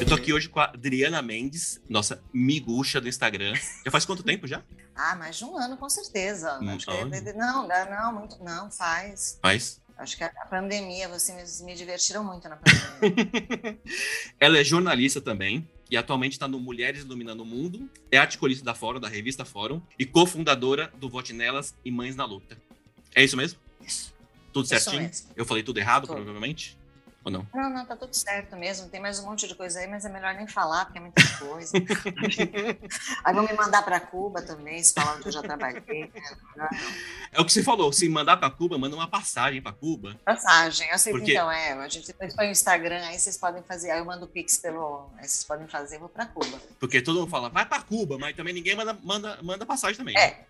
Eu tô aqui hoje com a Adriana Mendes, nossa miguxa do Instagram. Já faz quanto tempo já? Ah, mais de um ano, com certeza. Um que- não, não, muito, não, faz. Faz. Acho que a a pandemia, vocês me divertiram muito na pandemia. Ela é jornalista também e atualmente está no Mulheres Iluminando o Mundo, é articulista da Fórum, da revista Fórum, e cofundadora do Vote Nelas e Mães na Luta. É isso mesmo? Isso. Tudo certinho? Eu falei tudo errado, Tudo. provavelmente? Ou não? Não, não, tá tudo certo mesmo. Tem mais um monte de coisa aí, mas é melhor nem falar, porque é muita coisa. aí vão me mandar para Cuba também, se falar onde eu já trabalhei. né? Não. É o que você falou, se mandar para Cuba, manda uma passagem para Cuba. Passagem, eu sei Porque- então, é. A gente depois põe o Instagram, aí vocês podem fazer. Aí eu mando o Pix pelo. Aí vocês podem fazer, eu vou para Cuba. Porque todo mundo fala, vai para Cuba, mas também ninguém manda, manda, manda passagem também. É.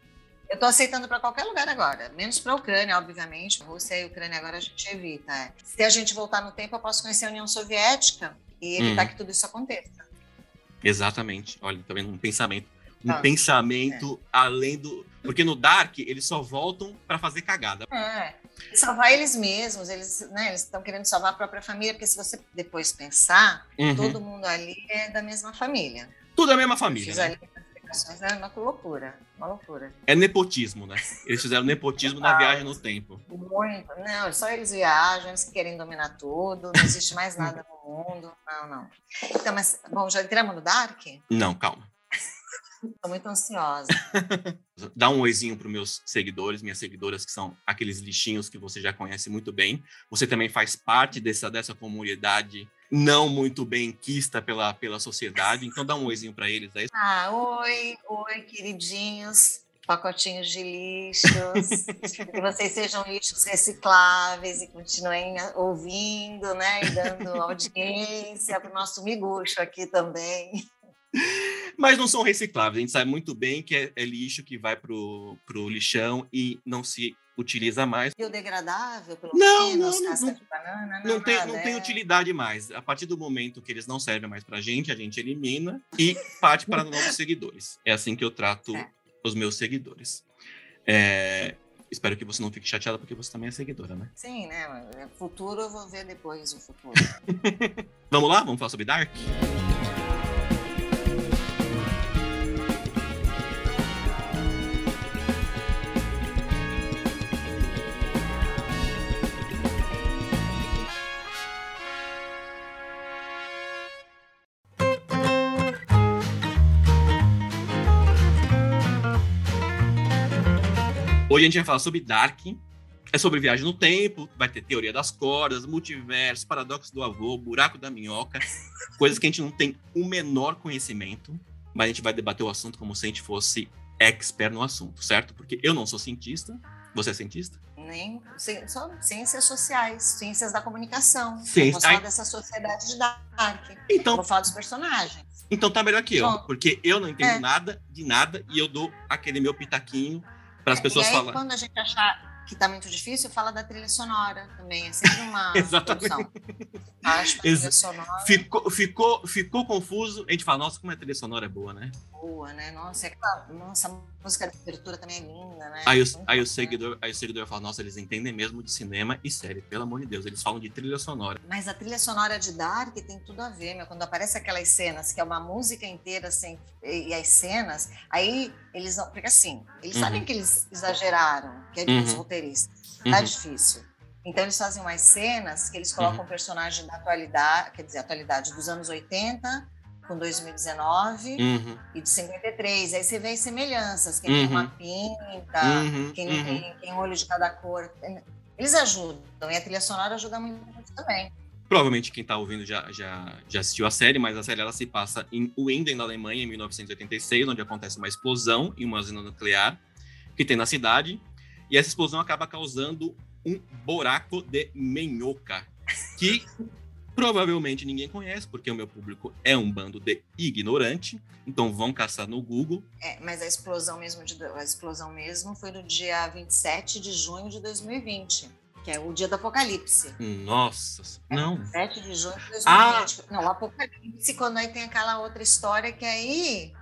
Eu tô aceitando para qualquer lugar agora, menos para a Ucrânia, obviamente. Rússia e Ucrânia agora a gente evita. é. Se a gente voltar no tempo, eu posso conhecer a União Soviética e evitar Uhum. que tudo isso aconteça. Exatamente. Olha, tá vendo? Um pensamento. Um Ah, pensamento além do. Porque no Dark, eles só voltam para fazer cagada. É. Salvar eles mesmos, eles né, eles estão querendo salvar a própria família, porque se você depois pensar, Uhum. todo mundo ali é da mesma família. Tudo é a mesma família. Né? ali é uma loucura, uma loucura. É nepotismo, né? Eles fizeram nepotismo na viagem no tempo. Muito. Não, só eles viajam, eles que querem dominar tudo, não existe mais nada no mundo. Não, não. Então, mas, bom, já entramos no Dark? Não, calma. Estou muito ansiosa. Dá um oizinho para meus seguidores, minhas seguidoras, que são aqueles lixinhos que você já conhece muito bem. Você também faz parte dessa, dessa comunidade não muito bem quista pela, pela sociedade. Então dá um oizinho para eles aí. Ah, oi, oi, queridinhos, pacotinhos de lixos, que vocês sejam lixos recicláveis e continuem ouvindo, né, e dando audiência para o nosso miguxo aqui também. Mas não são recicláveis. A gente sabe muito bem que é, é lixo que vai pro, pro lixão e não se utiliza mais. Biodegradável, pelo Não, menos, não, casca não- de banana, Não tem, nada, não tem é. utilidade mais. A partir do momento que eles não servem mais pra gente, a gente elimina e parte para novos seguidores. É assim que eu trato É. os meus seguidores. É, Espero que você não fique chateada, porque você também é seguidora, né? Sim, né? Futuro eu vou ver depois o futuro. Vamos lá? Vamos falar sobre Dark? Hoje a gente vai falar sobre Dark. É sobre viagem no tempo, vai ter teoria das cordas, multiverso, paradoxo do avô, buraco da minhoca, coisas que a gente não tem o menor conhecimento, mas a gente vai debater o assunto como se a gente fosse expert no assunto, certo? Porque eu não sou cientista, você é cientista? Nem, só ciências sociais, ciências da comunicação. Ciência- Eu vou falar Ai. dessa sociedade de Dark. Então, vou falar dos personagens. então tá melhor que eu, Bom, porque eu não entendo é. nada de nada e eu dou aquele meu pitaquinho para as pessoas e aí, falarem. quando a gente achar que tá muito difícil, fala da trilha sonora também. É sempre uma Exatamente. Acho que sonora Ficou, ficou, ficou confuso, a gente fala, nossa, como a trilha sonora é boa, né? é boa, né? Nossa, é aquela, nossa, a música de abertura também é linda, né? Aí, o, aí, o bacana. seguidor, aí o seguidor fala, nossa, eles entendem mesmo de cinema e série, pelo amor de Deus, eles falam de trilha sonora. Mas a trilha sonora de Dark tem tudo a ver, meu. Quando aparece aquelas cenas, que é uma música inteira, assim, e, as cenas, aí eles não. Porque assim, eles Uhum. sabem que eles exageraram, que é dos Uhum. roteiristas. Tá Uhum. difícil. Então eles fazem umas cenas que eles colocam um personagem da atualidade, quer dizer, atualidade dos anos 80 com 2019 Uhum, e de 53. Aí você vê as semelhanças, quem tem Uhum. uma pinta, uhum, quem uhum. tem, tem olho de cada cor. Eles ajudam, e a trilha sonora ajuda muito também. Provavelmente quem tá ouvindo já, já, já assistiu a série, mas a série ela se passa em Winden, na Alemanha, em 1986, onde acontece uma explosão em uma usina nuclear que tem na cidade. E essa explosão acaba causando um buraco de minhoca, que provavelmente ninguém conhece, porque o meu público é um bando de ignorante. Então vão caçar no Google. É, mas a explosão mesmo de, a explosão mesmo foi no dia 27 de junho de 2020, que é o dia do apocalipse. Nossa, não. 7 de junho de 2020. Ah! Não, o apocalipse, quando aí tem aquela outra história que aí.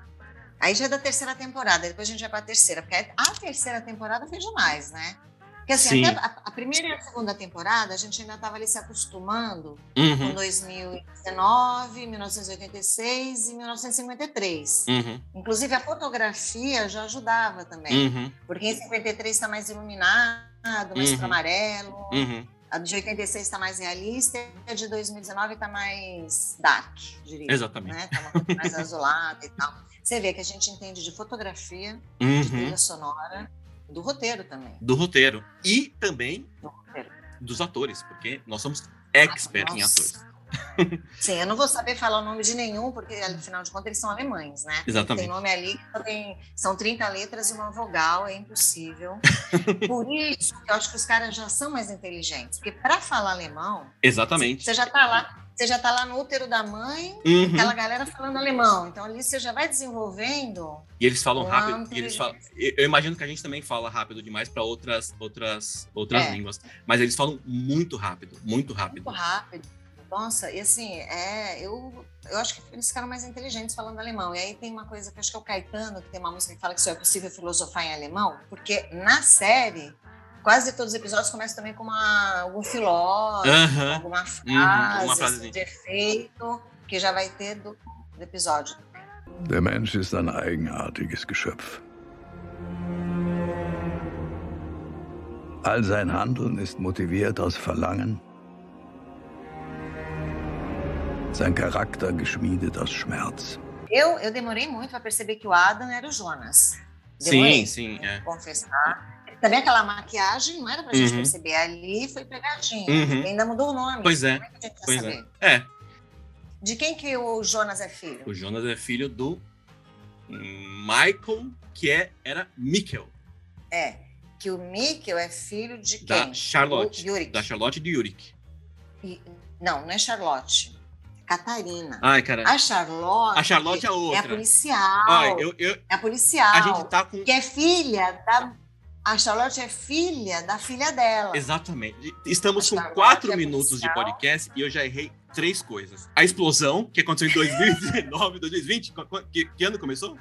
Aí já é da terceira temporada, depois a gente vai pra terceira, porque a terceira temporada foi demais, né? Porque assim, a, a primeira e a segunda temporada, a gente ainda estava ali se acostumando Uhum. com 2019, 1986 e 1953. Uhum. Inclusive, a fotografia já ajudava também, Uhum. porque em 53 está mais iluminado, mais Uhum. para amarelo, Uhum. a de 86 está mais realista e a de 2019 está mais dark, diria. Exatamente. Né? Tá mais azulada e tal. Você vê que a gente entende de fotografia, de Uhum. trilha sonora, do roteiro também. Do roteiro. E também Do roteiro. dos atores, porque nós somos expert em Nossa. atores. Sim, eu não vou saber falar o nome de nenhum, porque afinal de contas eles são alemães, né? Exatamente. Tem nome ali que tem, são 30 letras e uma vogal, é impossível. Por isso que eu acho que os caras já são mais inteligentes, porque para falar alemão, Exatamente. você já tá lá, você já tá lá no útero da mãe, Uhum. aquela galera falando alemão. Então ali você já vai desenvolvendo. E eles falam rápido. E eles falam, eu eu imagino que a gente também fala rápido demais para outras, outras, outras É. línguas. Mas eles falam muito rápido, muito rápido. Muito rápido. Nossa, e assim, é, eu, eu acho que eles ficaram mais inteligentes falando alemão. E aí tem uma coisa que acho que é o Caetano, que tem uma música que fala que só é possível filosofar em alemão, porque na série, quase todos os episódios começam também com uma, algum filósofo, Aham. alguma frase, alguma assim, de efeito, que já vai ter do, do episódio. Der Mensch ist ein eigenartiges Geschöpf. All sein Handeln ist motiviert aus Verlangen, sein Charakter geschmiedet aus Schmerz. Eu, eu demorei muito para perceber que o Adam era o Jonas. Demorei, Sim, sim, é. confessar. Também aquela maquiagem não era pra gente Uhum. perceber. Ali foi pegadinha. Uhum. Ainda mudou o nome. Pois é, Como é que a gente vai Pois saber? é. É, De quem que o Jonas é filho? o Jonas é filho do Michael, que é, era Mikkel, É. Que o Mikkel é filho de quem? da Charlotte. Da Charlotte e do Yurik. E- Não, não é Charlotte. É Catarina. Ai, cara. A Charlotte. A Charlotte é É a outra. policial. Ai, eu, eu, É a policial. a gente tá com. Que é filha da. A Charlotte é filha da filha dela. Exatamente. Estamos A com quatro é minutos de policial. podcast e eu já errei três coisas. A explosão, que aconteceu em 2019, 2020. qu- qu- Que, que ano começou?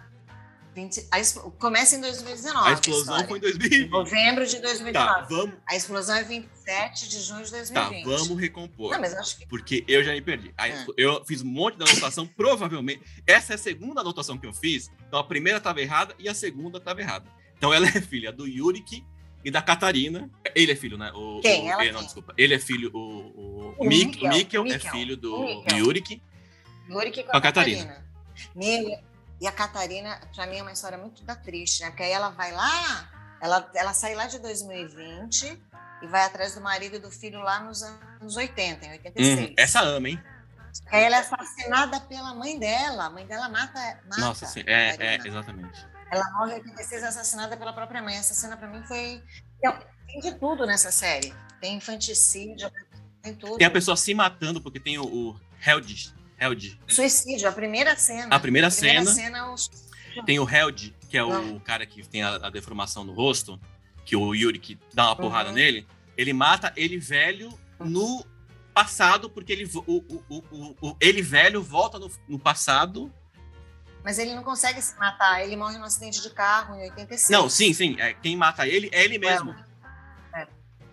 20 a Começa em 2019. A explosão história. foi em 2020. Novembro de Tá, 2019. vamos, A explosão é 27 de junho de tá, 2020. vamos recompor. Não, mas acho que. Porque eu já me perdi. Aí, Ah. Eu fiz um monte de anotação, provavelmente. Essa é a segunda anotação que eu fiz. Então a primeira estava errada e a segunda estava errada. Então ela é filha do Yurik e da Catarina. Ele é filho, né? O, Quem? O, Ela eh, não, quem? desculpa. Ele é filho. O, o, O Mik- Mikkel, Mikkel é Mikkel. filho do Mikkel. Yurik. Yuri que com a a Catarina. Catarina. Meu, e a Catarina, pra mim, é uma história muito da triste, né? Porque aí ela vai lá, ela, ela sai lá de 2020 e vai atrás do marido e do filho lá nos anos 80, em 86. Uhum, Essa ama, hein? Aí ela é assassinada pela mãe dela. A mãe dela mata. mata Nossa, sim. É, é, exatamente. Ela morre em 86 assassinada pela própria mãe. Essa cena pra mim foi. Tem de tudo nessa série. Tem infanticídio, tem tudo. Tem a pessoa se matando porque tem o, o Held. Held. Suicídio, a primeira cena. A primeira cena. cena o- Tem o Held, que é o Não. cara que tem a, a deformação no rosto, que o Yuri que dá uma porrada Uhum. nele. Ele mata ele velho no passado, porque ele, o, o, o, o- o- ele velho volta no, no passado. Mas ele não consegue se matar. Ele morre num acidente de carro em 86. Não, sim, sim. É, quem mata ele é ele mesmo.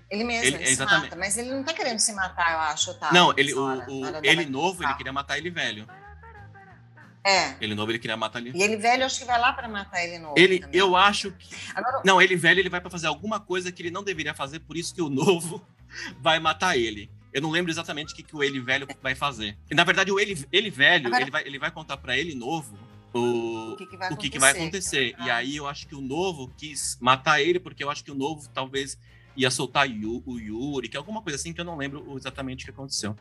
Ele mesmo, Ele- ele, se exatamente. mata. Mas ele não tá querendo se matar, eu acho, tá? não, ele, o, hora, o- ele novo, ele queria matar ele velho. É. Ele novo, ele queria matar ele. E ele velho, acho que vai lá pra matar ele novo. Ele, também. eu acho que. Agora, Não, ele velho, ele vai pra fazer alguma coisa que ele não deveria fazer, por isso que o novo vai matar ele. Eu não lembro exatamente o que, que o ele velho vai fazer. E, na verdade, o ele, ele velho, Agora- ele, vai, ele vai contar pra ele novo o, o que, que vai o acontecer? que, que vai acontecer. E Ah, aí eu acho que o novo quis matar ele, porque eu acho que o novo talvez ia soltar Yu- o Yuri, que é alguma coisa assim que eu não lembro exatamente o que aconteceu.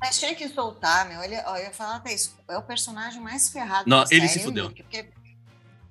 Mas tinha que soltar, meu. Ele, ó, eu ia falar até isso. É o personagem mais ferrado Não, da ele série, se fudeu. porque-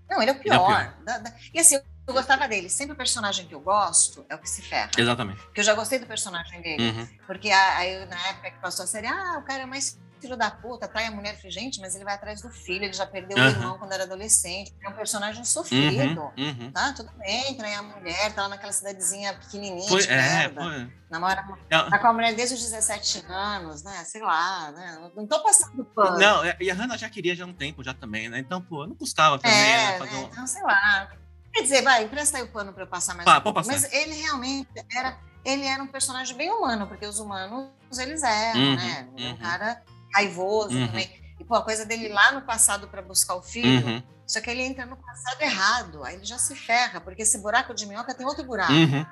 Não, ele é o Ele é o pior. pior. Da- da- E assim, eu gostava dele. Sempre o personagem que eu gosto é o que se ferra. Exatamente. Porque eu já gostei do personagem dele. Uhum. Porque aí, na época que passou a série, ah, o cara é mais filho da puta, trai a mulher. Falei, gente, mas ele vai atrás do filho, ele já perdeu o Aham. irmão quando era adolescente. É um personagem sofrido. Uhum. Uhum. Tá, tudo bem, trai a mulher, tá lá naquela cidadezinha pequenininha Foi, de é, merda. foi. Namora, tá com a mulher desde os 17 anos, né? Sei lá, né? Não tô passando pano. Não, é, e a Hannah já queria já há um tempo já também, né? Então, pô, não custava também, é, né? Fazer né? um... Então, sei lá. Quer dizer, vai, empresta aí o pano para eu passar mais Pá, um passar. Mas ele realmente era, ele era um personagem bem humano, porque os humanos, eles eram, Uhum, né? Um uhum. cara raivoso Uhum. também. E, pô, a coisa dele ir lá no passado para buscar o filho, Uhum, só que ele entra no passado errado, aí ele já se ferra, porque esse buraco de minhoca tem outro buraco. uhum.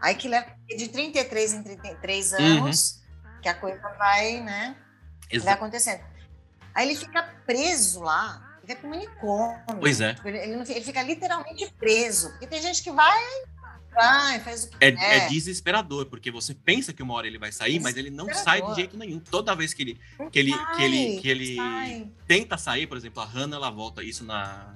Aí que leva de 33 em 33 Uhum. anos, que a coisa vai, né? Vai Exa- acontecendo. Aí ele fica preso lá, ele vai pro manicômio. Pois é. Ele, ele fica literalmente preso. Porque tem gente que vai, vai, faz o que É, quer. é desesperador, porque você pensa que uma hora ele vai sair, mas ele não sai de jeito nenhum. Toda vez que ele, Não que ele, sai, que ele, que ele sai. tenta sair, por exemplo, a Hannah, ela volta isso na.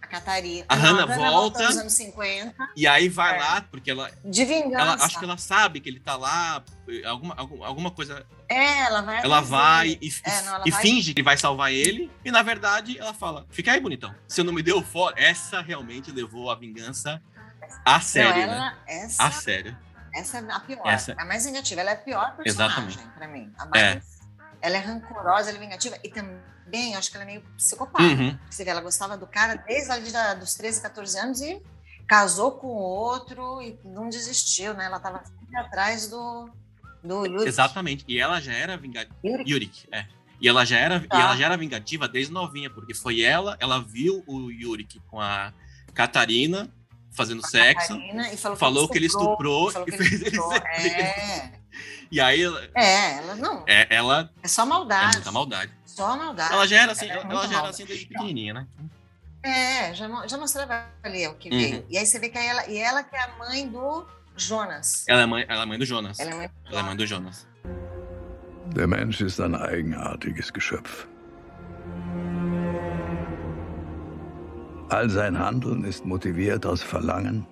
A Catarina. A Não, Hannah volta. nos anos 50. E aí vai É. lá, porque ela, De vingança. ela acho que ela sabe que ele tá lá, alguma, alguma, coisa. É, ela vai. Ela vai e, É, não, ela e vai- finge que vai salvar ele, e na verdade ela fala: Fica aí, bonitão. Você não me deu fora. Essa realmente levou a vingança a sério, não, né? ela, essa, A sério. essa é a pior. Essa- A mais negativa. Ela é a pior personagem Exatamente. pra mim. A mais, Ela é rancorosa, ela é vingativa. E também, acho que ela é meio psicopata. Uhum. Você vê, ela gostava do cara desde ali da, dos 13, 14 anos e casou com outro e não desistiu, né? Ela estava sempre atrás do, do Yuri. Exatamente. E ela já era vingativa. Yuri. Yurik, é. E ela já era, Tá. e ela já era vingativa desde novinha, porque foi ela, ela viu o Yurik com a Catarina fazendo sexo, Catarina, e falou, falou que ele estuprou e que ele fez ele estuprou. ser preso. É, E aí ela, é, ela não. É, é, ela só é maldade. muita maldade. Só maldade. Ela já era assim, Ela é ela, já era assim desde pequenininha, né? É, já, já mostrava ali o que Uhum. veio. E aí você vê que ela, e ela que é a mãe do Jonas. Ela é mãe, ela é mãe do Jonas. Ela é mãe do Ela é mãe do Jonas. Der Mensch ist ein eigenartiges Geschöpf. All sein Handeln ist motiviert aus Verlangen,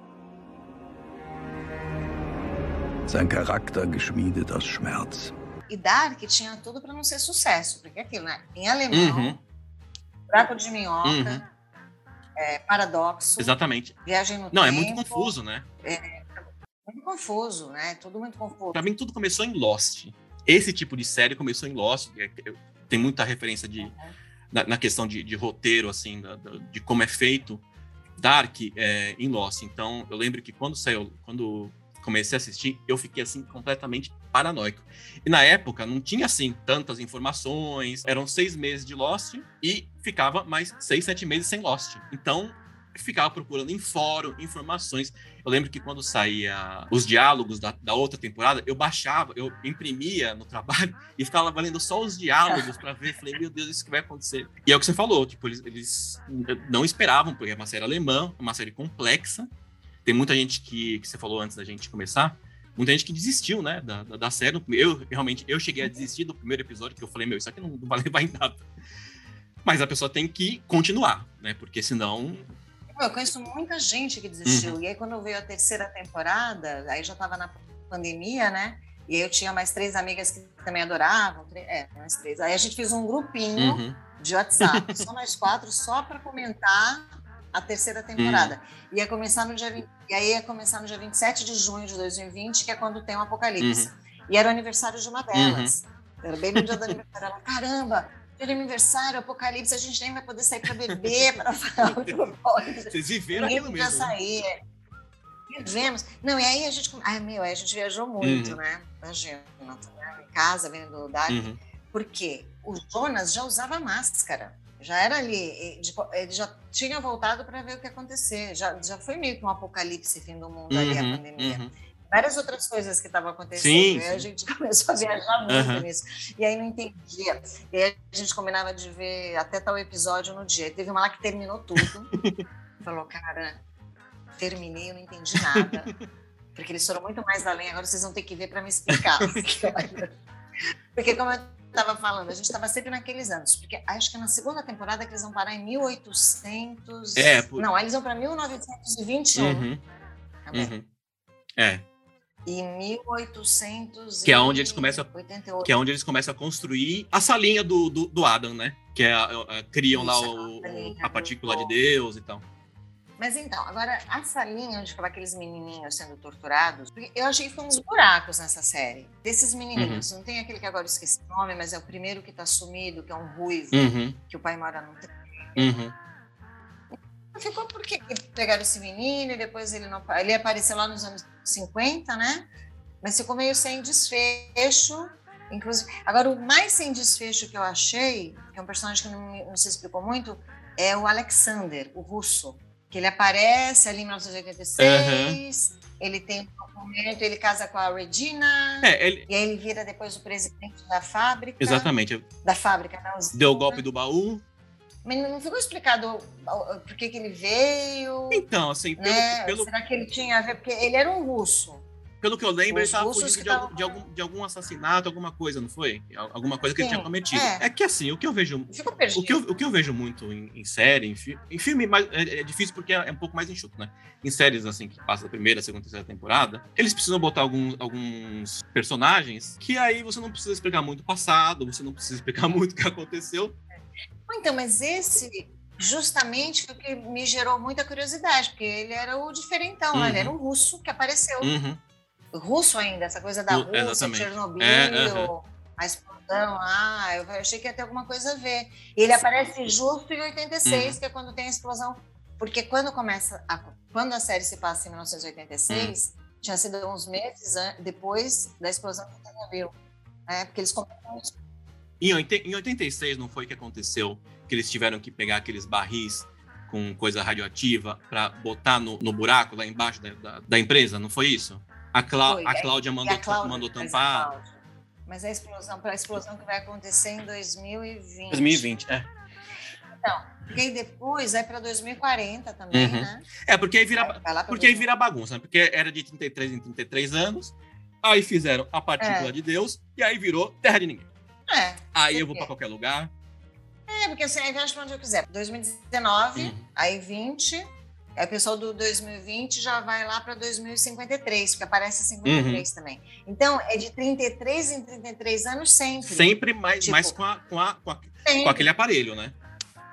sein Charakter geschmiedet aus Schmerz. E Dark tinha tudo para não ser sucesso, porque é aquilo, né? Em alemão, Uhum, buraco de minhoca, Uhum. é, paradoxo, exatamente. viagem no Não, é tempo. muito confuso, né? Muito confuso, né? Tudo muito confuso. Pra mim, tudo começou em Lost. Esse tipo de série começou em Lost. é- que Tem muita referência de, na, na questão de, de roteiro, assim, da- da- de como é feito. Dark é, em Lost. Então, eu lembro que quando saiu, quando comecei a assistir, eu fiquei, assim, completamente paranoico. E na época, não tinha, assim, tantas informações. Eram seis meses de Lost e ficava mais seis, sete meses sem Lost. Então, ficava procurando em fórum informações. Eu lembro que quando saía os diálogos da, da outra temporada, eu baixava, eu imprimia no trabalho e ficava lendo só os diálogos para ver. Falei, meu Deus, isso que vai acontecer. E é o que você falou, tipo, eles, eles não esperavam, porque é uma série alemã, uma série complexa. Tem muita gente que, que você falou antes da gente começar, muita gente que desistiu, né, da, da, da série. Eu, realmente, eu cheguei a desistir do primeiro episódio, que eu falei, meu, isso aqui não, não vai levar em nada. Mas a pessoa tem que continuar, né, porque senão Eu conheço muita gente que desistiu. Uhum. E aí, quando veio a terceira temporada, aí já estava na pandemia, né? E aí eu tinha mais três amigas que também adoravam. É, mais três. Aí a gente fez um grupinho Uhum. de WhatsApp, só nós quatro, só para comentar a terceira temporada. Uhum. Ia começar no dia 20, e aí ia começar no dia 27 de junho de 2020, que é quando tem o Apocalipse. Uhum. E era o aniversário de uma delas. Era bem no dia do aniversário. Ela, caramba, de aniversário, Apocalipse, a gente nem vai poder sair para beber, para falar. Vocês viveram Ninguém aquilo mesmo. né? sair. Vivemos. Não, e aí a gente. Ai, meu, a gente viajou muito, Uhum. né? Imagina, tá em casa, vendo o Dark. Uhum. Porque o Jonas já usava máscara. Já era ali, tipo, ele já tinha voltado para ver o que ia acontecer. Já, já foi meio que um apocalipse, fim do mundo ali, a Uhum, pandemia. uhum. Várias outras coisas que estavam acontecendo. Sim, e aí a gente começou a viajar muito Uhum. nisso. E aí não entendia. E aí a gente combinava de ver até tal episódio no dia. Teve uma lá que terminou tudo. Falou, cara, terminei, eu não entendi nada. Porque eles foram muito mais além, agora vocês vão ter que ver para me explicar. Porque, como eu estava falando, a gente estava sempre naqueles anos. Porque acho que é na segunda temporada que eles vão parar em 1800. É, por- Não, aí eles vão para 1921. Uhum, também. uhum. É, E 1888. Que é onde eles começam que é onde eles começam a construir a salinha do, do, do Adam, né? Que é, a- a- criam lá Isso, o, a a partícula de Deus e tal. Mas então, agora, a salinha onde ficava aqueles menininhos sendo torturados, eu achei que foi uns buracos nessa série. Desses menininhos, não tem aquele que agora eu esqueci o nome, mas é o primeiro que tá sumido, que é um ruivo, Uhum, que o pai mora trem. uhum. Ficou porque pegaram esse menino e depois ele não. Ele apareceu lá nos anos 50, né? Mas ficou meio sem desfecho. Inclusive, agora o mais sem desfecho que eu achei, que é um personagem que não, não se explicou muito, é o Alexander, o russo, que ele aparece ali em 1986. Uhum. Ele tem um momento, ele casa com a Regina. É, ele... E aí ele vira depois o presidente da fábrica. Exatamente. Da fábrica, não. Deu o golpe do baú. Mas não ficou explicado por que, que ele veio. Então, assim, pelo, né? pelo... Será que ele tinha a ver? Porque ele era um russo. Pelo que eu lembro, Os ele estava fugindo de, algum, de, algum, de algum assassinato, alguma coisa, não foi? Alguma coisa que Sim, ele tinha cometido. É. é. que assim, o que eu vejo. O que eu, o que eu vejo muito em, em série, em, fi, em filme, mas é, é, difícil porque é, um pouco mais enxuto, né? Em séries assim, que passa a primeira, segunda, terceira temporada, eles precisam botar alguns, alguns personagens que aí você não precisa explicar muito o passado, você não precisa explicar muito o que aconteceu. Então, mas esse justamente o que me gerou muita curiosidade, porque ele era o diferentão, uhum. ele era um russo que apareceu. Uhum. Russo ainda, essa coisa da Rússia, Exatamente. Chernobyl, é, uhum. a explosão lá, eu achei que ia ter alguma coisa a ver. E ele aparece justo em 86, uhum. que é quando tem a explosão. Porque quando começa, a, quando a série se passa em 1986, uhum. tinha sido uns meses depois da explosão de Chernobyl. Né? Porque eles começam em 86 não foi que aconteceu que eles tiveram que pegar aqueles barris com coisa radioativa para botar no, no, buraco lá embaixo da, da, da, empresa, não foi isso? A, Clá foi, a é, Cláudia mandou, a Cláudia mandou tampar. Mas a explosão, para a explosão que vai acontecer em 2020. 2020, é. Então, porque aí depois vai para 2040 também, uhum. né? É, porque aí vira, porque aí vira bagunça, né? Porque era de 33 em 33 anos, aí fizeram a partícula é. de Deus e aí virou terra de ninguém. É. Aí eu vou para qualquer lugar. É, porque assim, viajo pra onde eu quiser. 2019, uhum. aí 20, aí o pessoal do 2020 já vai lá para 2053, porque aparece 53 uhum. também. Então, é de 33 em 33 anos sempre. Sempre mais, tipo, mais com, a, com, a, com, a, com aquele aparelho, né?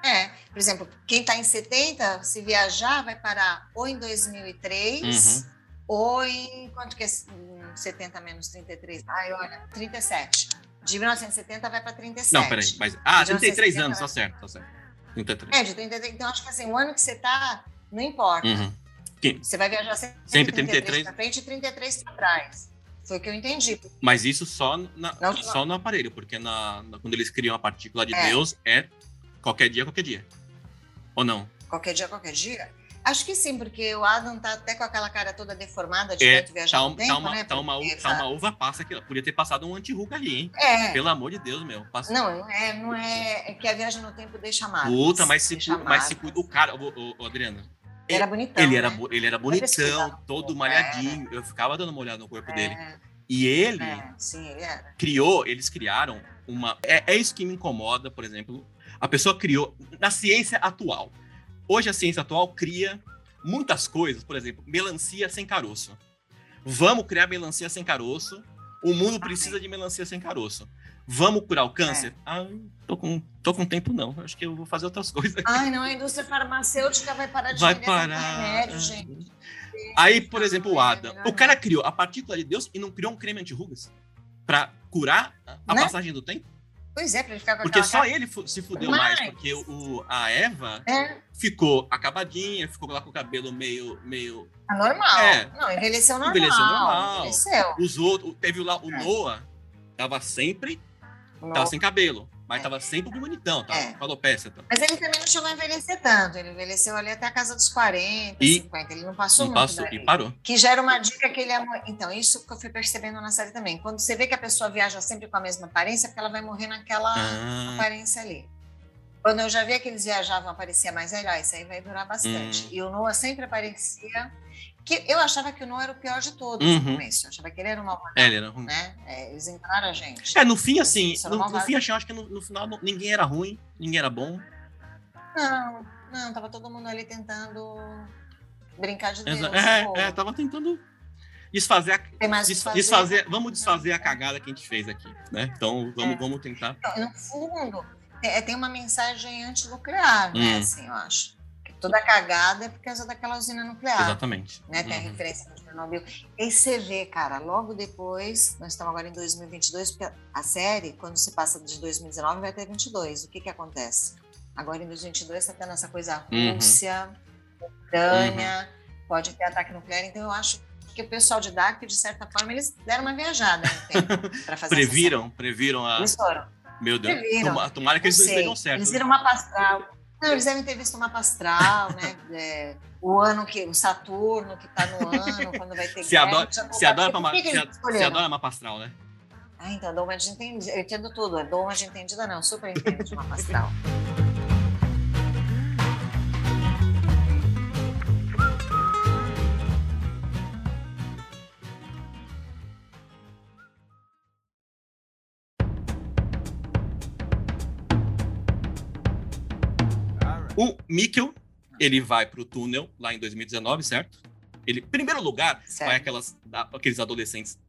É, por exemplo, quem está em 70, se viajar, vai parar ou em 2003, uhum. ou em. Quanto que é 70 menos 33? Ai, olha, 37. De 1970 vai para 37. Não, peraí, mas. Ah, 33 anos, tá certo, tá certo. 33. É, de 33. Então, acho que assim, o ano que você tá, não importa. Uhum. Você vai viajar sempre, sempre 33, 33 para frente e 33 para trás. Foi o que eu entendi. Mas isso só, na, só no aparelho, porque na, na, quando eles criam a partícula de é. Deus, é qualquer dia, qualquer dia. Ou não? Qualquer dia, qualquer dia? Acho que sim, porque o Adam tá até com aquela cara toda deformada de é, tanto viajar tá, no tempo, tá uma, né? Tá uma, porque, tá uma uva passa aqui. Podia ter passado um anti-ruga ali, hein? É. Pelo amor de Deus, meu. Passa... Não, não é, não é, é que a viagem no tempo deixa marcas. Puta, mas se, mas se o cara, o, o, o Adriano, ele era bonitão. Ele era, né? ele era bonitão, todo malhadinho. É. Eu ficava dando uma olhada no corpo é. dele. E ele, é, sim, ele criou, eles criaram uma. É, é isso que me incomoda, por exemplo. A pessoa criou, na ciência atual. Hoje a ciência atual cria muitas coisas, por exemplo, melancia sem caroço. Vamos criar melancia sem caroço. O mundo precisa de melancia sem caroço. Vamos curar o câncer? É. Ah, tô com, tô com tempo não. Acho que eu vou fazer outras coisas. Aqui. Ai, não, a indústria farmacêutica vai parar de vai parar. remédio, é. gente. Aí, por exemplo, o Adam. O cara criou a partícula de Deus e não criou um creme anti-rugas para curar a né? passagem do tempo? Pois é, pra ele ficar com Porque só cara... ele se fudeu Mas... mais, porque o, a Eva é. ficou acabadinha, ficou lá com o cabelo meio. meio... Tá normal. É. Não, envelheceu normal. Envelheceu normal. Envelheceu. Os outros, teve lá o é. Noah, tava sempre. Noah. Tava sem cabelo. Mas é. tava sempre bonitão, tava é. alopecia. Tá? Mas ele também não chegou a envelhecer tanto. Ele envelheceu ali até a casa dos 40, e 50. Ele não passou não muito. Passou, e parou. Que já era uma dica que ele é. Então, isso que eu fui percebendo na série também. Quando você vê que a pessoa viaja sempre com a mesma aparência, é porque ela vai morrer naquela ah. aparência ali. Quando eu já vi que eles viajavam, aparecia mais velho, ah, isso aí vai durar bastante. Hum. E o Noah sempre aparecia que eu achava que o Noah era o pior de todos uhum. no começo. Eu achava que ele era uma É, ele era ruim. Né? É, eles enganaram a gente. É, no fim, assim, no, no, fim, eu acho que no, no, final ninguém era ruim, ninguém era bom. Não, não, tava todo mundo ali tentando brincar de Deus. É, é, tava tentando desfazer a, desfazer, desfazer, vamos desfazer a cagada que a gente fez aqui, né? Então, vamos, é. vamos tentar. No fundo, é, tem uma mensagem antinuclear, né? Hum. Assim, eu acho toda cagada é por causa daquela usina nuclear. Exatamente. Né? Tem uhum. a referência do Chernobyl. E você vê, cara, logo depois, nós estamos agora em 2022, porque a série, quando se passa de 2019, vai até 22. O que que acontece? Agora em 2022 está tendo essa coisa uhum. Rússia, uhum. Ucrânia, uhum. pode ter ataque nuclear, então eu acho que o pessoal de Dark, de certa forma, eles deram uma viajada para fazer Previram, previram a. Eles foram. Meu Deus, tomara, tomara que eles estejam certos. Eles viram uma astral. Não, eles devem ter visto uma astral, né? É, o ano que. O Saturno que está no ano, quando vai ter se guerra. Adora, se adora, pra, que se, se adora mapa astral, né? Ah, então, dou uma de entendida. Eu entendo tudo. Dou uma de entendida, não. Super entendo de mapa astral. O Mikkel, ele vai para o túnel lá em 2019, certo? Ele, primeiro lugar, certo. vai aquelas, aqueles adolescentes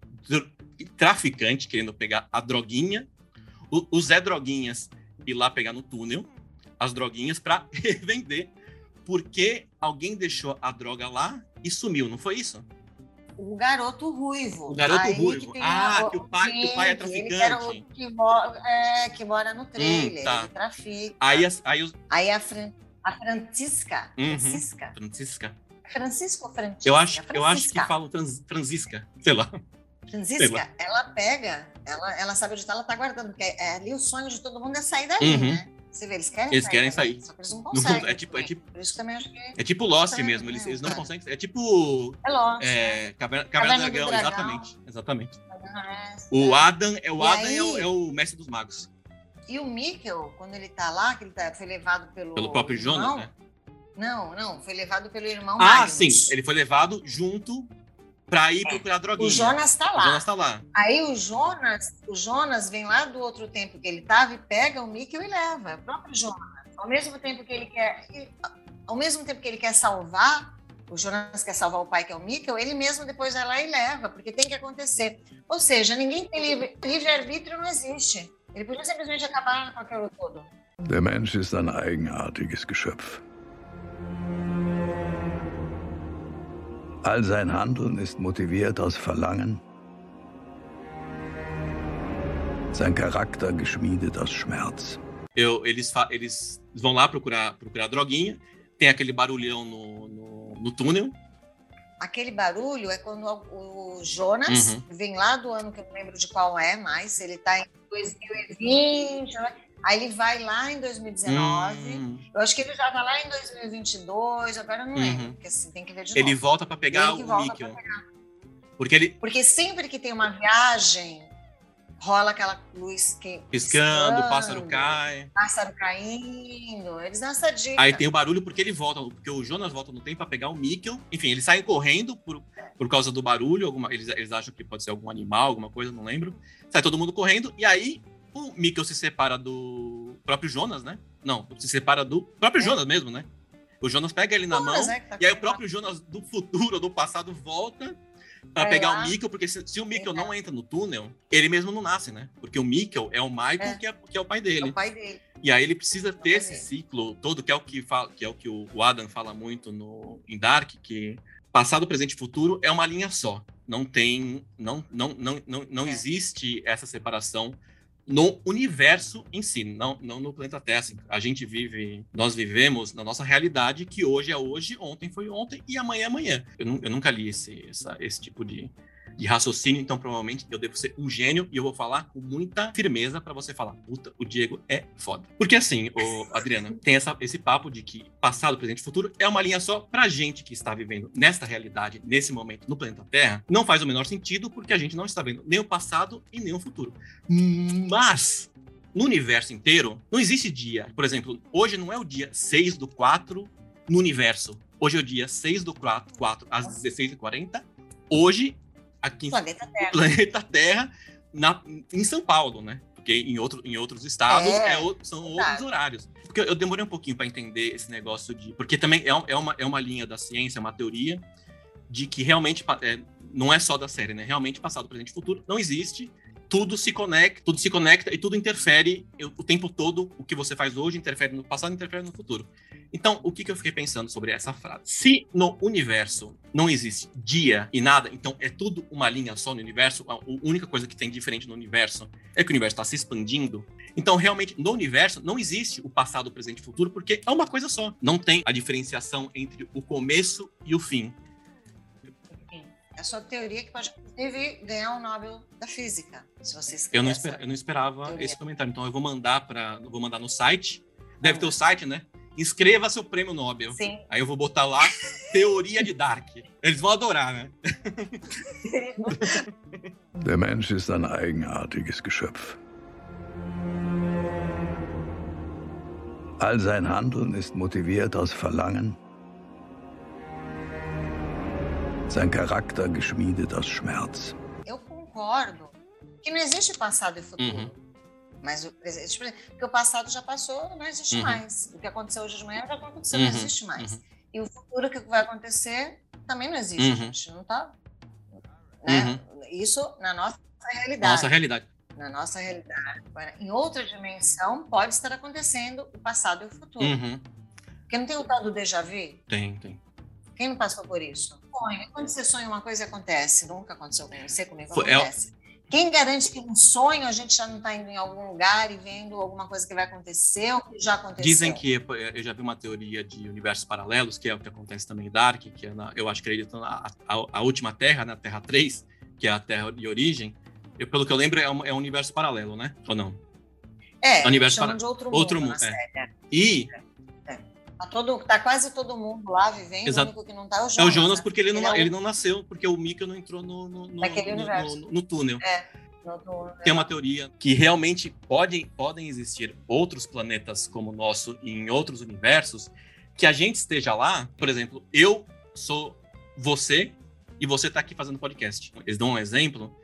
traficantes querendo pegar a droguinha, o, o Zé Droguinhas ir lá pegar no túnel as droguinhas para revender, porque alguém deixou a droga lá e sumiu, não foi isso? O garoto ruivo. O garoto Aí ruivo. Que ah, a... que, o pai, que o pai é traficante. Que, mora, é, que mora no trailer, hum, tá. trafica. Aí, aí, os... Aí a, Fran... a Francisca. Uhum. Francisca. Francisca. Francisco ou Francisca? Eu acho, eu acho que falo trans, Francisca, sei lá. Francisca, ela pega, ela, ela sabe onde está, ela está guardando, porque é, ali o sonho de todo mundo é sair dali, uhum. né? Você vê, eles querem eles sair. Querem sair. Só que eles não conseguem. É tipo, é tipo, Por isso também acho que. É tipo Lost mesmo, eles, eles não conseguem. É tipo. É Lost. É, Caverna, Caverna, do, Dragão, dragão, exatamente. Exatamente. O Adam, é, o Adam aí, é, o, é o mestre dos magos. E o Mikkel, quando ele tá lá, que ele tá, foi levado pelo. Pelo próprio irmão, Jonas, né? Não, não, foi levado pelo irmão Ah, Magnus. sim, ele foi levado junto para ir procurar droguinha. O Jonas tá lá. O Jonas tá lá. Aí o Jonas, o Jonas vem lá do outro tempo que ele tava e pega o Mikkel e leva, é o próprio Jonas ao mesmo tempo que ele quer, ao mesmo tempo que ele quer salvar, o Jonas quer salvar o pai, que é o Mikkel, ele mesmo depois vai lá e leva, porque tem que acontecer. Ou seja, ninguém tem livre, livre-arbítrio, não existe. Ele podia simplesmente acabar com aquilo todo. Der Mensch ist ein eigenartiges Geschöpf. All sein Handeln ist motiviert aus Verlangen, sein Charakter geschmiedet aus Schmerz. Eu, eles, eles vão lá procurar, procurar droguinha, tem aquele barulhão no, no, no túnel. Aquele barulho é quando o Jonas uhum. vem lá do ano que eu não lembro de qual é mais, ele está em 2020, né? Aí ele vai lá em 2019. Uhum. Eu acho que ele já está lá em 2022, agora eu não lembro, uhum. porque assim, tem que ver de novo. Ele volta para pegar o Mikkel. Porque ele Porque sempre que tem uma viagem rola aquela luz que piscando, o pássaro cai. Pássaro caindo. Eles dão essa dica. Aí tem o barulho porque ele volta, porque o Jonas volta no tempo para pegar o Mikkel. Enfim, eles saem correndo por, por causa do barulho. Alguma, eles, eles acham que pode ser algum animal, alguma coisa, não lembro. Sai todo mundo correndo e aí o Mikkel se separa do próprio Jonas, né? Não, se separa do próprio é. Jonas mesmo, né? O Jonas pega ele na Jonas, mão é, tá e aí o próprio Jonas do futuro do passado volta para pegar lá. o Mikkel, porque se, se o Mikkel não entra no túnel, ele mesmo não nasce, né? Porque o Mikkel é o Michael, é. Que, é, que é o pai dele. É o pai dele. E aí ele precisa ter esse ciclo todo, que é o que, fala, que, é o, que o Adam fala muito no, em Dark, que passado, presente e futuro é uma linha só. Não tem, não, não, não, não, não é. existe essa separação no universo em si, não, não no planeta Terra. Assim, a gente vive, nós vivemos na nossa realidade que hoje é hoje, ontem foi ontem e amanhã é amanhã. Eu, eu nunca li esse, essa, esse tipo de, de raciocínio, então provavelmente eu devo ser um gênio e eu vou falar com muita firmeza para você falar, puta, o Diego é foda. Porque assim, o Adriana, tem essa, esse papo de que passado, presente e futuro é uma linha só pra gente que está vivendo nesta realidade, nesse momento, no planeta Terra, não faz o menor sentido porque a gente não está vendo nem o passado e nem o futuro. Mas no universo inteiro, não existe dia. Por exemplo, hoje não é o dia 6 do 4 no universo. Hoje é o dia 6 do 4, 4 às 16h40. Hoje aqui planeta Terra, planeta Terra na, em São Paulo, né? Porque em, outro, em outros estados é, é, são outros horários. Porque eu demorei um pouquinho para entender esse negócio de. Porque também é, é, uma, é uma linha da ciência, uma teoria, de que realmente é, não é só da série, né? Realmente passado, presente e futuro não existe tudo se conecta, tudo se conecta e tudo interfere o tempo todo. O que você faz hoje interfere no passado, interfere no futuro. Então, o que, que eu fiquei pensando sobre essa frase? Se no universo não existe dia e nada, então é tudo uma linha só no universo, a única coisa que tem diferente no universo é que o universo está se expandindo. Então, realmente, no universo não existe o passado, o presente e o futuro, porque é uma coisa só. Não tem a diferenciação entre o começo e o fim. A sua teoria que pode, inclusive, ganhar um Nobel da Física, se você eu não, esper, eu não esperava teoria. esse comentário, então eu vou mandar para, vou mandar no site. Deve ter o site, né? Inscreva seu prêmio Nobel. Sim. Aí eu vou botar lá Teoria de Dark. Eles vão adorar, né? Der Mensch ist ein eigenartiges Geschöpf. All sein Handeln ist motiviert aus Verlangen, sein Charakter geschmiedet aus Schmerz. Eu concordo que não existe passado e futuro. Uhum. Mas o presente, porque o passado já passou, não existe uhum. mais. O que aconteceu hoje de manhã já aconteceu, uhum. não existe mais. Uhum. E o futuro que vai acontecer também não existe, uhum. gente. Não tá. Né? Uhum. Isso na nossa realidade. Nossa realidade na nossa realidade, em outra dimensão, pode estar acontecendo o passado e o futuro. Uhum. Porque não tem o tal do déjà vu? Tem, tem. Quem não passou por isso? Sonho. Quando você sonha uma coisa acontece. Nunca aconteceu com você, comigo é acontece. É... Quem garante que um sonho a gente já não está indo em algum lugar e vendo alguma coisa que vai acontecer ou que já aconteceu? Dizem que eu já vi uma teoria de universos paralelos, que é o que acontece também em Dark, que é na, eu acho que acredito na a, a, última Terra, na Terra 3, que é a Terra de origem, eu, pelo que eu lembro, é um, é um universo paralelo, né? Ou não? É, universo para... de outro mundo. Outro mundo, é. E. É. Tá, todo, tá quase todo mundo lá vivendo, Exato. o único que não tá é o Jonas. É o Jonas, né? porque ele, ele, não, é ele não nasceu, porque o Mika não entrou no, no, no, no, no, túnel. É. Tem uma teoria que realmente podem, podem existir outros planetas como o nosso em outros universos, que a gente esteja lá, por exemplo, eu sou você e você está aqui fazendo podcast. Eles dão um exemplo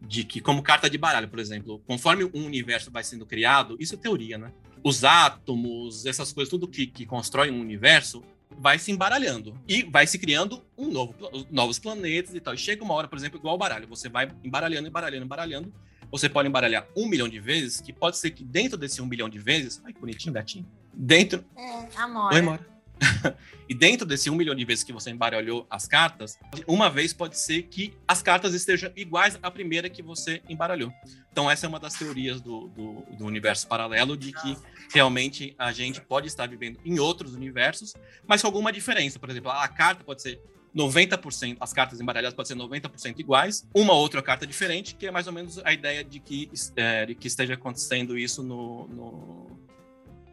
de que, como carta de baralho, por exemplo, conforme um universo vai sendo criado, isso é teoria, né? Os átomos, essas coisas, tudo que, que constrói um universo, vai se embaralhando e vai se criando um novo, novos planetas e tal. E chega uma hora, por exemplo, igual o baralho, você vai embaralhando, embaralhando, embaralhando. Você pode embaralhar um milhão de vezes, que pode ser que dentro desse um milhão de vezes. Ai, que bonitinho, gatinho. Dentro. É, amor. Oi, amor. e dentro desse um milhão de vezes que você embaralhou as cartas, uma vez pode ser que as cartas estejam iguais à primeira que você embaralhou. Então, essa é uma das teorias do, do, do universo paralelo, de que realmente a gente pode estar vivendo em outros universos, mas com alguma diferença. Por exemplo, a carta pode ser 90%, as cartas embaralhadas podem ser 90% iguais, uma outra carta diferente, que é mais ou menos a ideia de que, é, de que esteja acontecendo isso no, no,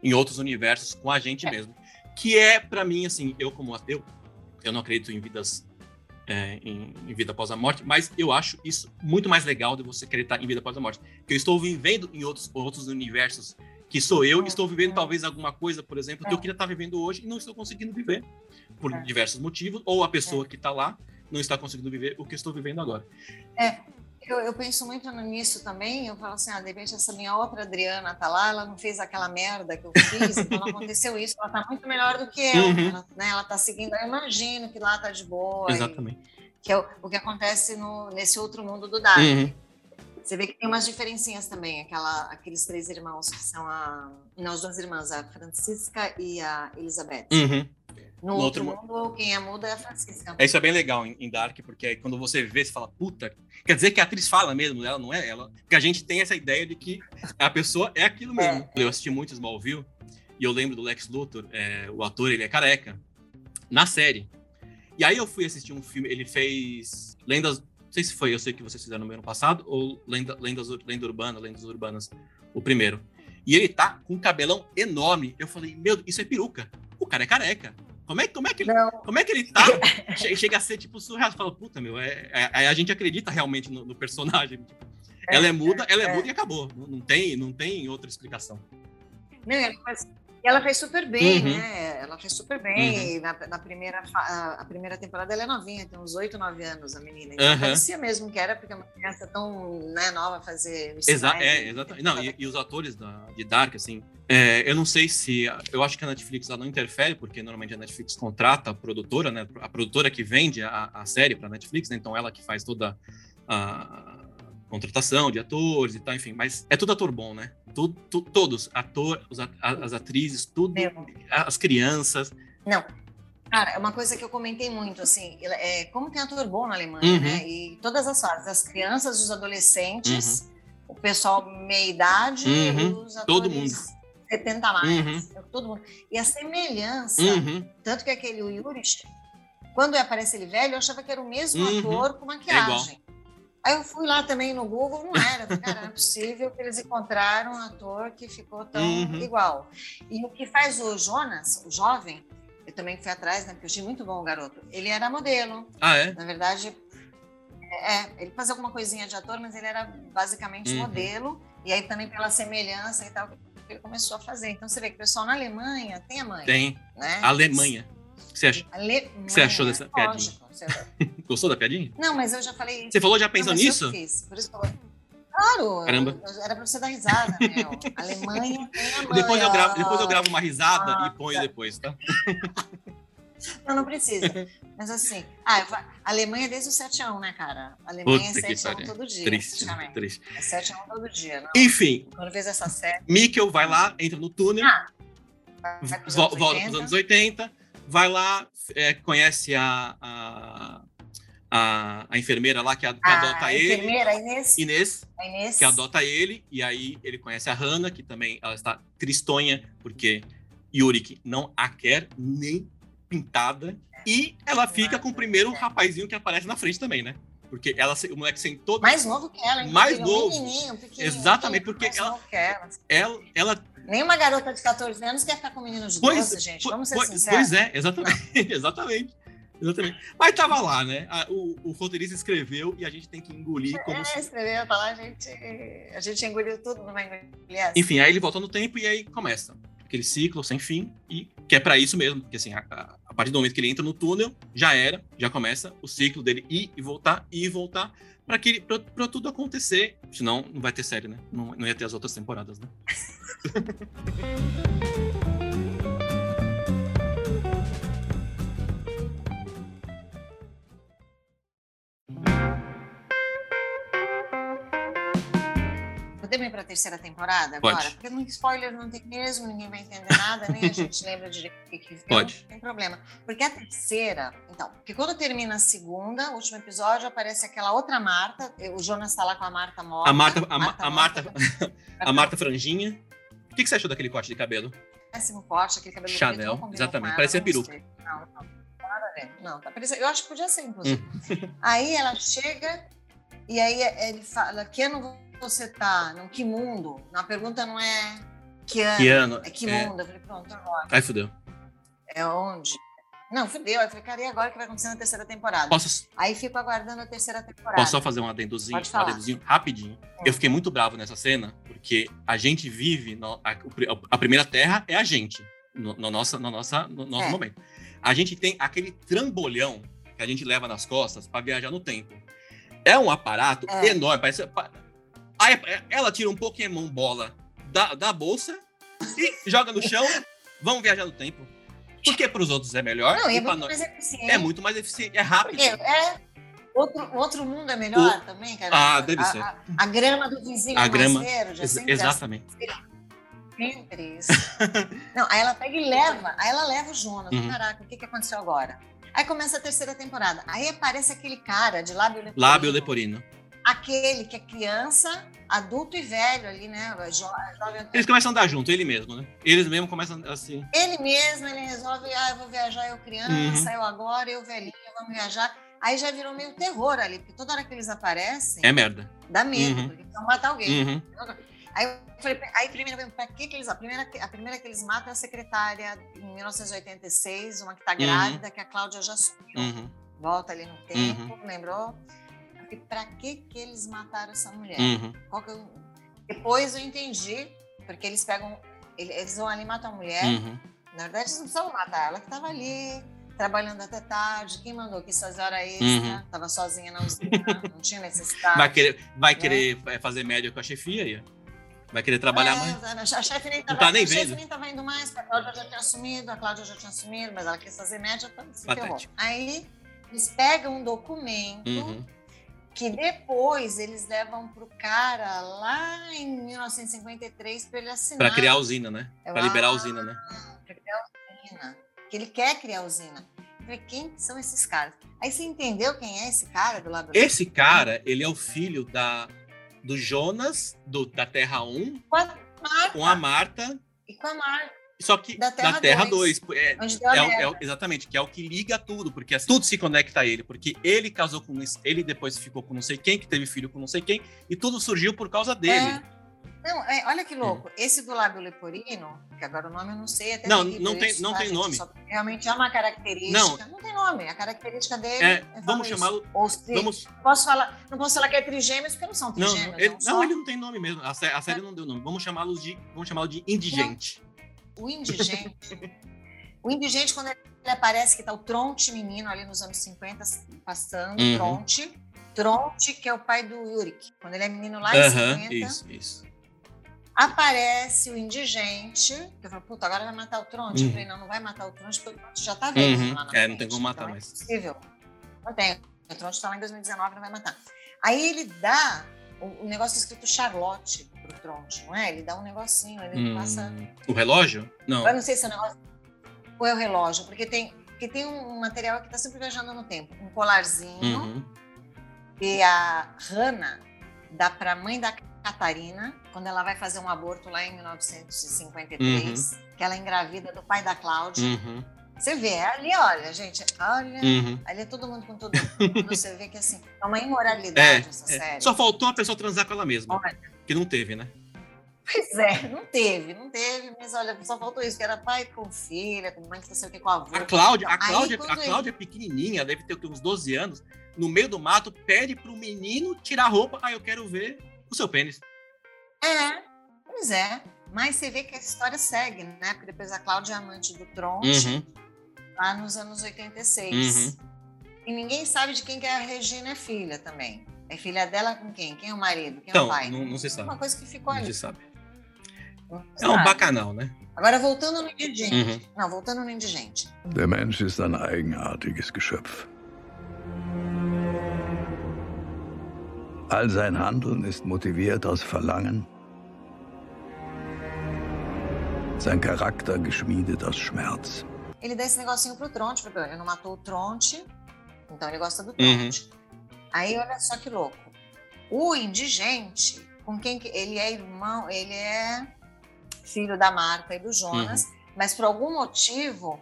em outros universos com a gente é. mesmo que é para mim assim, eu como ateu, eu não acredito em vidas é, em, em, vida após a morte, mas eu acho isso muito mais legal de você acreditar em vida após a morte, que eu estou vivendo em outros outros universos que sou eu, e estou vivendo talvez alguma coisa, por exemplo, que eu queria estar vivendo hoje e não estou conseguindo viver por diversos motivos, ou a pessoa que está lá não está conseguindo viver o que estou vivendo agora. É, eu, eu, penso muito nisso também. Eu falo assim: ah, de repente essa minha outra Adriana tá lá, ela não fez aquela merda que eu fiz, então não aconteceu isso. Ela tá muito melhor do que eu. Uhum. Ela, né, ela tá seguindo. Eu imagino que lá tá de boa. Exatamente. E, que é o, o, que acontece no, nesse outro mundo do Dark. Uhum. Você vê que tem umas diferencinhas também. Aquela, aqueles três irmãos que são a. Não, as duas irmãs, a Francisca e a Elizabeth. Uhum. No, no outro, outro mundo, quem é muda é a Francisca. É, isso é bem legal em, em Dark, porque aí quando você vê, você fala, puta, quer dizer que a atriz fala mesmo, ela não é ela. Porque a gente tem essa ideia de que a pessoa é aquilo mesmo. É. Eu assisti muito Smallville e eu lembro do Lex Luthor, é, o ator, ele é careca, na série. E aí eu fui assistir um filme, ele fez Lendas, não sei se foi, eu sei que vocês fizeram no ano passado, ou Lenda, Lendas, Lenda Urbana, Lendas Urbanas, o primeiro. E ele tá com um cabelão enorme. Eu falei, meu, isso é peruca. O cara é careca. Como é, como, é que ele, como é que ele tá? Chega a ser, tipo, surreal. Você fala, puta, meu, é, é, a gente acredita realmente no, no personagem. Tipo, é, ela é muda, ela é, é, muda e acabou. Não, não, tem, não tem outra explicação. Não, ela faz, ela fez super bem, uhum. né? Ela fez super bem. Uhum. Na, na, primeira, a primeira temporada ela é novinha, tem uns 8, 9 anos a menina. Então uhum. parecia mesmo que era, porque é uma criança tão né, nova fazer Exa É, exatamente. Não, e, e, os atores da, de Dark, assim, é, eu não sei se. Eu acho que a Netflix ela não interfere, porque normalmente a Netflix contrata a produtora, né? A produtora que vende a, a série para a Netflix, né, então ela que faz toda a contratação de atores e tal, enfim. Mas é tudo ator bom, né? Tudo, tu, todos, ator, os, as atrizes, tudo, Meu. as crianças. Não. Cara, é uma coisa que eu comentei muito, assim, é, como tem ator bom na Alemanha, uhum. né? E todas as fases, as crianças, os adolescentes, uhum. o pessoal meia-idade, uhum. os atores Todo mundo 70 mais, uhum. todo mundo. E a semelhança, uhum. tanto que aquele Yuri, quando aparece ele velho, eu achava que era o mesmo Uhum. ator com maquiagem. Aí eu fui lá também no Google, não era. Cara, não é possível que eles encontraram um ator que ficou tão Uhum. igual. E o que faz o Jonas, o jovem, eu também fui atrás, né? Porque eu achei muito bom o garoto. Ele era modelo. Ah, é? Na verdade, é, ele fazia alguma coisinha de ator, mas ele era basicamente Uhum. modelo. E aí também pela semelhança e tal, ele começou a fazer. Então você vê que o pessoal na Alemanha tem a mãe, Tem. né? Alemanha. Você? Alemanha, você achou dessa piadinha? lógico, Gostou da piadinha? Não, mas eu já falei. Você falou já pensando nisso? fiz, por isso que eu... Claro, Caramba. eu- era pra você dar risada, meu. Alemanha tem a mãe. Depois eu, gravo, depois eu gravo uma risada Ah, e ponho tá. depois, tá? Não, não precisa. Mas assim, ah, Alemanha é desde o 7x1, né, cara? Alemanha Puta que é 7x1 pariu. todo dia. Triste, triste. É 7x1 todo dia. Não. Enfim, Quando fez essa série, Mikkel vai lá, entra no túnel, Ah, vai pros anos volta 80. para os anos 80, vai lá, é, conhece a, a, a, a enfermeira lá que, a- que adota a ele, enfermeira, Inês, Inês, Inês. que adota ele, e aí ele conhece a Hannah, que também ela está tristonha, porque Yurik não a quer nem pintada, e ela fica com o primeiro rapazinho que aparece na frente também, né? Porque ela, o moleque sentou, Mais novo que ela, Mais inclusive, um novo. menininho, pequenininho, Exatamente, porque novo ela. ela, ela Nenhuma garota de 14 anos quer ficar com menino de Pois, 12, gente. po- Vamos ser pois, sinceros. pois é, exatamente. exatamente. Exatamente. Mas tava lá, né? O, o roteirista escreveu e a gente tem que engolir como É, se. escreveu, tá lá, a gente, a gente engoliu tudo, não vai engolir essa. Enfim, aí ele volta no tempo e aí começa aquele ciclo sem fim e que é pra isso mesmo, porque assim, a, a- a partir do momento que ele entra no túnel, já era, já começa o ciclo dele ir e voltar, ir e voltar, pra, que, pra tudo acontecer. Senão não vai ter série, né? Não, não ia ter as outras temporadas, né? Podemos ir para a terceira temporada Pode. agora? Porque no spoiler não tem mesmo, ninguém vai entender nada, nem a gente lembra direito o que que. Pode. Não tem problema. Porque a terceira, então, porque quando termina a segunda, o último episódio, aparece aquela outra Marta, o Jonas está lá com a Marta morta. A Marta, a, Ma- a Marta, morta. a Marta Franjinha. O que, que você achou daquele corte de cabelo? Péssimo corte, aquele cabelo Chanel, preto, não exatamente, ela, parecia não peruca. gostei. Não, não. Não, tá parecendo- eu acho que podia ser, inclusive. Hum. aí ela chega e aí ele fala, que ano você tá? Não, que mundo? Não, a pergunta não é que ano, Que ano? é que É. mundo. Eu falei, pronto, agora. Ai, fudeu. É onde? Não, fudeu. Aí eu falei, cara, e agora o que vai acontecer na terceira temporada? Posso, Aí fico aguardando a terceira temporada. posso só fazer um adendozinho? Um adendozinho rapidinho. Eu fiquei muito bravo nessa cena, porque a gente vive. no- a, a primeira terra é a gente, no, no nossa, no, nossa, no nosso É. momento. A gente tem aquele trambolhão que a gente leva nas costas para viajar no tempo. É um aparato É. enorme. Parece, pa- aí ela tira um Pokémon bola da, da bolsa e joga no chão. Vamos viajar no tempo. Porque para os outros é melhor. Não, e é muito nós- mais eficiente. é muito mais eficiente, é rápido. Porque é... Outro, outro mundo é melhor também, cara. Ah, deve a, ser. A, a grama do vizinho A é grama- é Ex- sempre exatamente. Sempre isso. Não, aí ela pega e leva, aí ela leva o Jonas. Uhum. Caraca, o que, que aconteceu agora? Aí começa a terceira temporada. Aí aparece aquele cara de lábio leporino. Lábio leporino. Aquele que é criança, adulto e velho ali, né? Jo, jovem. Eles começam a andar junto, ele mesmo, né? Eles mesmo começam assim. Ele mesmo, ele resolve, ah, eu vou viajar, eu criança, Uhum. eu agora, eu velhinho, vamos viajar. Aí já virou meio terror ali, porque toda hora que eles aparecem, É merda. dá medo, Uhum. porque vão matar alguém. Uhum. Aí eu falei, aí primeiro, pra que, que eles. A primeira, a primeira que eles matam é a secretária em 1986, uma que tá Uhum. grávida, que a Cláudia já sumiu. Uhum. Volta ali no tempo, lembrou? E pra que, que eles mataram essa mulher? Uhum. Que eu- Depois eu entendi, porque eles pegam. ele- Eles vão ali matam a mulher. Uhum. Na verdade, eles não precisavam matar ela que tava ali. Trabalhando até tarde, quem mandou que fazer hora extra, Uhum. tava sozinha na usina, não tinha necessidade. Vai querer, vai Né? querer é, fazer média com a chefia aí. Vai querer trabalhar É, mais. A chefe nem Não tava, tá nem a chefe vendo. nem tava indo mais, porque a Cláudia já tinha assumido, a Cláudia já tinha assumido, mas ela quis fazer média, então se ferrou. Aí eles pegam um documento Uhum. Que depois eles levam pro cara lá em 1953 para ele assinar. Pra criar a usina, né? Pra liberar a usina, né? Pra criar a usina. Que ele quer criar a usina. Falei, quem são esses caras? Aí você entendeu quem é esse cara do lado Esse cara, ele é o filho da, do Jonas, do, da Terra 1, Com a Marta com a Marta. e com a Marta. Só que Da Terra da Terra 2, 2. É, é é exatamente, que é o que liga tudo, porque assim, tudo se conecta a ele, porque ele casou com ele depois ficou com não sei quem, que teve filho com não sei quem, e tudo surgiu por causa dele. É. Não, é, olha que louco. Esse do lábio leporino, que agora o nome eu não sei, até Não, não tem- isso, não tá, tem gente? nome. Só- realmente é uma característica. Não, tem nome. A característica dele É, é, vamos chamá-lo. Vamos, não posso falar, não posso falar que é trigêmeos, porque não são não, trigêmeos. ele, não, não, só ele não tem nome mesmo. A, sé- a série não deu nome. Vamos chamá-los de, vamos chamá-lo de indigente. O indigente. o indigente, quando ele aparece, que tá o Tronte menino ali nos anos 50 passando, Uhum. Tronte. Tronte, que é o pai do Yurik. Quando ele é menino lá em Aham, 50, isso, isso. aparece o indigente. que Eu falo, puta, agora vai matar o Tronte. Uhum. Eu falei, não, não vai matar o Tronte, porque o Tronte já tá velho Uhum. lá na É, não frente, tem como matar então mais. É impossível. Não tem. O Tronte tá lá em 2019, não vai matar. Aí ele dá o, o negócio escrito Charlotte pro Tronte, não é? Ele dá um negocinho, ele Hum, passa O relógio? Não. eu não sei se é o negócio ou é o relógio, porque tem, porque tem um material que está sempre viajando no tempo. Um colarzinho Uhum. que a Hannah dá para a mãe da Catarina, quando ela vai fazer um aborto lá em 1953, que ela é engravida do pai da Cláudia. Uhum. Você vê, ali, olha, gente, olha, Uhum. ali é todo mundo com todo mundo. Você vê que assim, é uma imoralidade É, essa é. série. Só faltou a pessoa transar com ela mesma. Olha. Que não teve, né? Pois é, não teve, não teve, mas olha, só faltou isso, que era pai com filha, com mãe que não sei o que, com avô. A Cláudia, a Aí, Cláudia, quando a Cláudia é pequenininha, deve ter uns 12 anos. No meio do mato, pede pro menino tirar a roupa. Ah, eu quero ver o seu pênis. É, pois é. Mas você vê que a história segue, né? Porque depois a Cláudia é amante do Tronte, Uhum. lá nos anos 86. Uhum. E ninguém sabe de quem que a Regina é filha também. É filha dela com quem? Quem é o marido? Quem é Então, o pai? não, não se sabe. Uma coisa que ficou Não ali. se sabe. não se É um sabe. bacanal, né? Agora, voltando no indigente. Uhum. Não, voltando no indigente. Der Mensch ist ein eigenartiges Geschöpf. All sein Handeln ist motiviert aus Verlangen, sein Charakter geschmiedet aus Schmerz. Ele dá esse negocinho pro Tronte, porque ele não matou o Tronte, então ele gosta do Uhum. Aí, olha só que louco. O indigente, com quem que ele é irmão, ele é filho da Marta e do Jonas, Uhum. mas por algum motivo,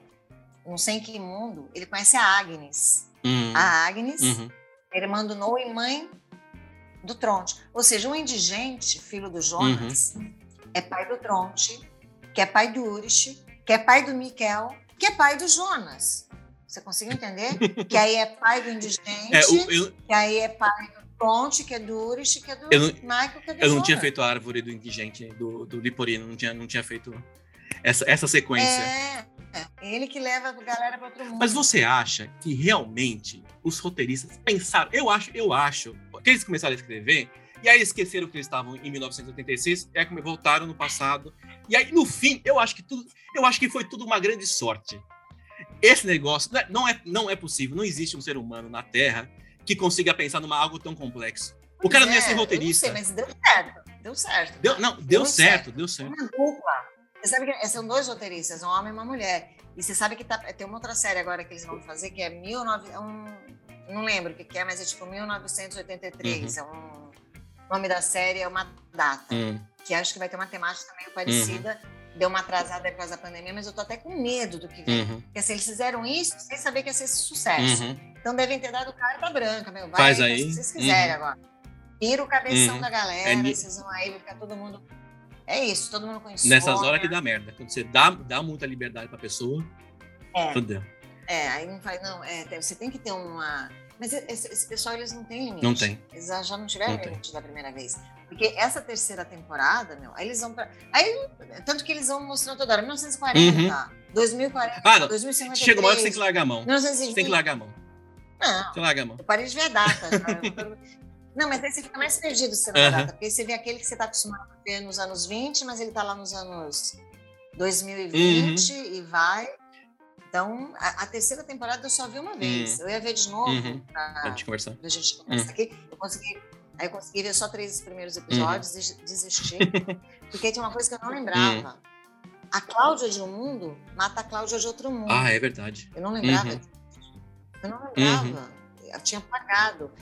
não sei em que mundo, ele conhece a Agnes. Uhum. A Agnes, Uhum. irmã do Noah e mãe do Tronte. Ou seja, um indigente, filho do Jonas, Uhum. é pai do Tronte, que é pai do Urich, que é pai do Miquel, que é pai do Jonas. Você conseguiu entender? que aí é pai do indigente, É, o- eu, que aí é pai do Tronte, que é do Urich, que é do Eu não- Michael, que é do eu não tinha feito a árvore do indigente, do, do Liporino. Não tinha, não tinha feito essa, essa sequência. É, é ele que leva a galera para outro mundo. Mas você acha que realmente os roteiristas pensaram? Eu acho, eu acho que eles começaram a escrever e aí esqueceram que eles estavam em 1986, é como voltaram no passado. E aí no fim, eu acho que tudo, eu acho que foi tudo uma grande sorte. Esse negócio não é, não é, não é possível, não existe um ser humano na Terra que consiga pensar numa algo tão complexo. O cara não ia É, ser roteirista. Não sei, mas deu certo. Deu certo. Deu, não, deu Deu certo, certo. deu certo. Uma dupla. Você sabe que são dois roteiristas, um homem e uma mulher. E você sabe que tá, tem uma outra série agora que eles vão fazer que é 19, é um, não lembro o que, que é, mas é tipo 1983. É um, o nome da série é uma data, Hum, que acho que vai ter uma temática meio parecida. Deu uma atrasada por causa da pandemia, mas eu tô até com medo do que vem. uhum, Porque assim, eles fizeram isso sem saber que ia ser esse sucesso. uhum. Então devem ter dado carta branca, meu. Vai Faz aí, que vocês quiserem Uhum. agora. Tira o cabeção Uhum. da galera, É vocês vão aí, vai ficar todo mundo. É isso, todo mundo com insônia. Nessas horas que dá merda. Quando você dá, dá muita liberdade pra pessoa, É. fudeu. É, aí não faz, não, é, você tem que ter uma. Mas esse, esse pessoal, eles não têm limite. Não tem. Eles já não tiveram Não tem. limite da primeira vez. Porque essa terceira temporada, meu, aí eles vão pra. Aí, tanto que eles vão mostrando toda hora, 1940, 2040, Uhum. Ah, não. 2053. Chega uma hora que você tem que largar a mão. 1920. Você tem que largar a mão. Não, Você larga a mão. eu parei de ver a data. já. Não, mas aí você fica mais perdido se você não uhum. data, porque você vê aquele que você está acostumado a ver nos anos 20, mas ele está lá nos anos 2020 Uhum. e vai. Então, a, a terceira temporada eu só vi uma vez. Eu ia ver de novo Uhum. pra, Pra gente conversar. pra gente conversar Uhum. aqui. Eu consegui, aí eu consegui ver só três primeiros episódios, des- desisti. porque tinha uma coisa que eu não lembrava. A Cláudia de um mundo mata a Cláudia de outro mundo. Ah, é verdade. Eu não lembrava. Uhum. Eu não lembrava. Eu tinha pagado.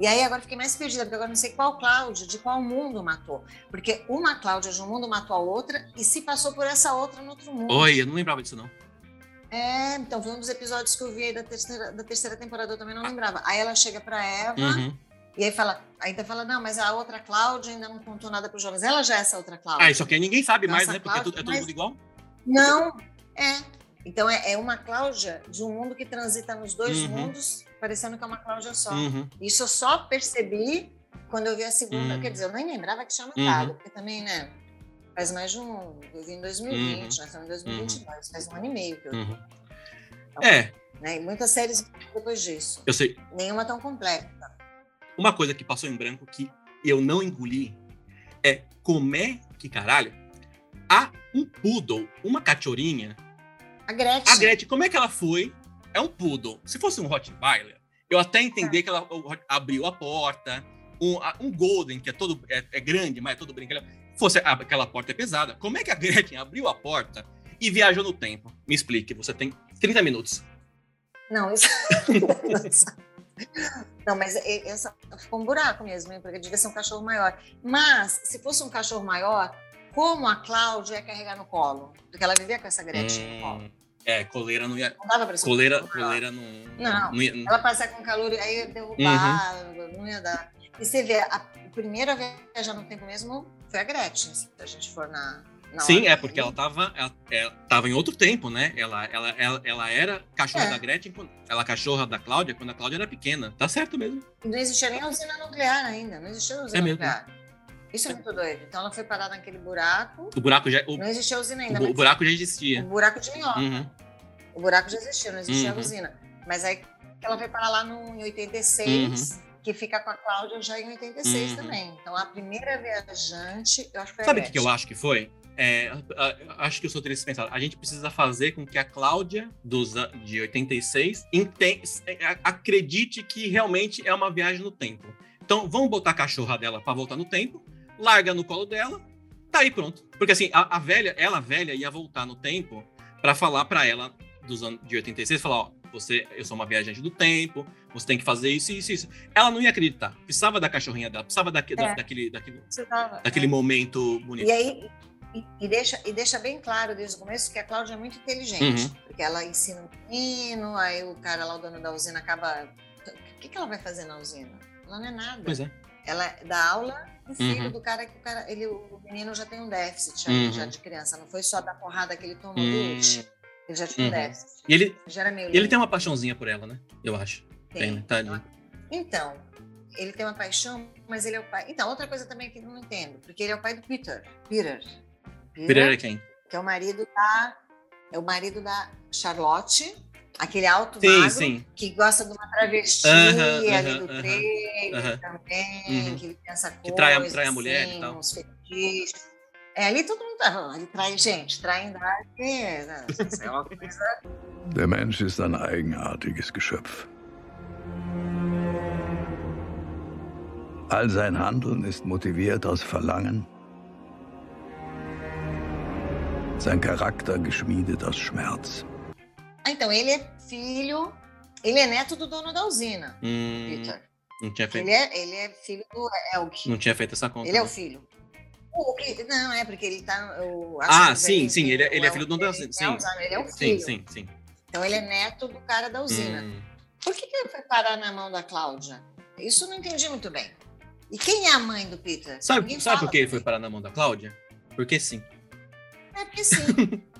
E aí agora fiquei mais perdida, porque agora não sei qual Cláudia, de qual mundo matou. Porque uma Cláudia de um mundo matou a outra e se passou por essa outra no outro mundo. Oi, eu não lembrava disso, não. É, então foi um dos episódios que eu vi aí da terceira, da terceira temporada, eu também não lembrava. Aí ela chega pra Eva Uhum. e aí fala, ainda fala, não, mas a outra Cláudia ainda não contou nada pros jovens. Ela já é essa outra Cláudia. Ah, isso aqui ninguém sabe mais, né? Porque é tudo, é Cláudia, todo mundo igual. Não, é. Então é, é uma Cláudia de um mundo que transita nos dois Uhum. mundos, parecendo que é uma Cláudia só. Uhum. Isso eu só percebi quando eu vi a segunda. Uhum. Quer dizer, eu nem lembrava que tinha matado, porque também, né? Faz mais de um. Eu vi em 2020, Uhum. nós estamos em 2022, faz um ano e meio que eu vi. Uhum. É, Né? E muitas séries depois disso. eu sei. Nenhuma tão completa. Uma coisa que passou em branco que eu não engoli é como é que, caralho, há um poodle, uma cachorrinha. A Gretchen. A Gretchen, como é que ela foi? É um poodle. Se fosse um Rottweiler, eu até entendi que ela abriu a porta. Um, um Golden, que é todo é, é grande, mas é todo brincalhão. Fosse aquela porta é pesada. Como é que a Gretchen abriu a porta e viajou no tempo? Me explique. Você tem 30 minutos. Não, isso. Não, mas essa ficou um buraco mesmo, hein? porque devia ser um cachorro maior. Mas, se fosse um cachorro maior, como a Cláudia ia carregar no colo? Porque ela vivia com essa Gretchen no colo. Hum, é, coleira não ia. Não dava pra ser um Coleira, coleira não. Não. ia, Ela passar com calor e aí ia derrubar, não ia dar. E você vê, a primeira viajar no tempo mesmo foi a Gretchen, se a gente for na. na Sim, é porque ela tava, ela, ela tava em outro tempo, né? Ela, ela, ela, ela era cachorra É. da Gretchen, ela cachorra da Cláudia quando a Cláudia era pequena. Tá certo mesmo. Não existia nem a usina nuclear ainda, não existia a usina É mesmo. nuclear. Isso é muito doido. Então ela foi parar naquele buraco, O buraco já, o, não existia a usina ainda. o, o buraco já o existia. buraco de minhoca. Uhum. O buraco já existia, não existia Uhum. a usina. Mas aí ela foi parar lá no, em 86, que fica com a Cláudia já em 86 Uhum. também. Então a primeira viajante, eu acho que foi Sabe o que, que eu acho que foi? É, acho que os roteiristas pensaram, a gente precisa fazer com que a Cláudia dos, de 86 enten- a- acredite que realmente é uma viagem no tempo. Então, vamos botar a cachorra dela pra voltar no tempo, larga no colo dela, tá aí pronto. Porque assim, a, a velha, ela velha ia voltar no tempo pra falar pra ela dos anos de 86, falar, ó, você, eu sou uma viajante do tempo, você tem que fazer isso, isso, isso. Ela não ia acreditar. Precisava da cachorrinha dela, precisava daque- da- É. daquele, daquele, tava- daquele momento bonito. E aí, e, deixa, e deixa bem claro desde o começo que a Cláudia é muito inteligente. Uhum. Porque ela ensina um menino, aí o cara lá, o dono da usina, acaba. O que, que ela vai fazer na usina? Ela não é nada. Pois é. Ela dá aula pro filho Uhum. do cara que o cara. Ele, o menino já tem um déficit Uhum. já de criança. Não foi só da porrada que ele tomou Hum. do. Ele já tinha um Uhum. déficit. E ele, e ele tem uma paixãozinha por ela, né? Eu acho. Tem, Tem. né? Tadinho. Então, ele tem uma paixão, mas ele é o pai. Então, outra coisa também que eu não entendo, porque ele é o pai do Peter. Peter. Pereira é quem? que é o marido da é o marido da Charlotte, aquele alto Sim, magro sim. que gosta de uma travesti Aham, ali aham, do aham, trailer aham. também, Uhum. que ele tem essa coisa, Que trai a- trai a mulher e assim, tal. uns fetiches. É, ali todo mundo tá falando, ele trai, gente, traindade, né? Isso é uma coisa Der Mensch ist ein eigenartiges Geschöpf. All sein Handeln ist motiviert aus Verlangen, sein Charakter geschmiedet aus Schmerz. Ah, então, ele é filho, ele é neto do dono da usina, Hum, Peter. não, tinha feito, Ele é, ele é filho do Elk. não tinha feito essa conta. Ele é o né? filho. O não, é porque ele tá. Acho Ah, o sim, velho sim, ele é- o ele é filho do dono da ele usina, sim. Ele é o Sim, filho. sim, sim. Então ele é neto do cara da usina. Hum, Por que, que ele foi parar na mão da Cláudia? Isso eu não entendi muito bem. E quem é a mãe do Peter? Sabe, Ninguém sabe por que ele foi parar na mão da Cláudia? Porque sim. É porque sim.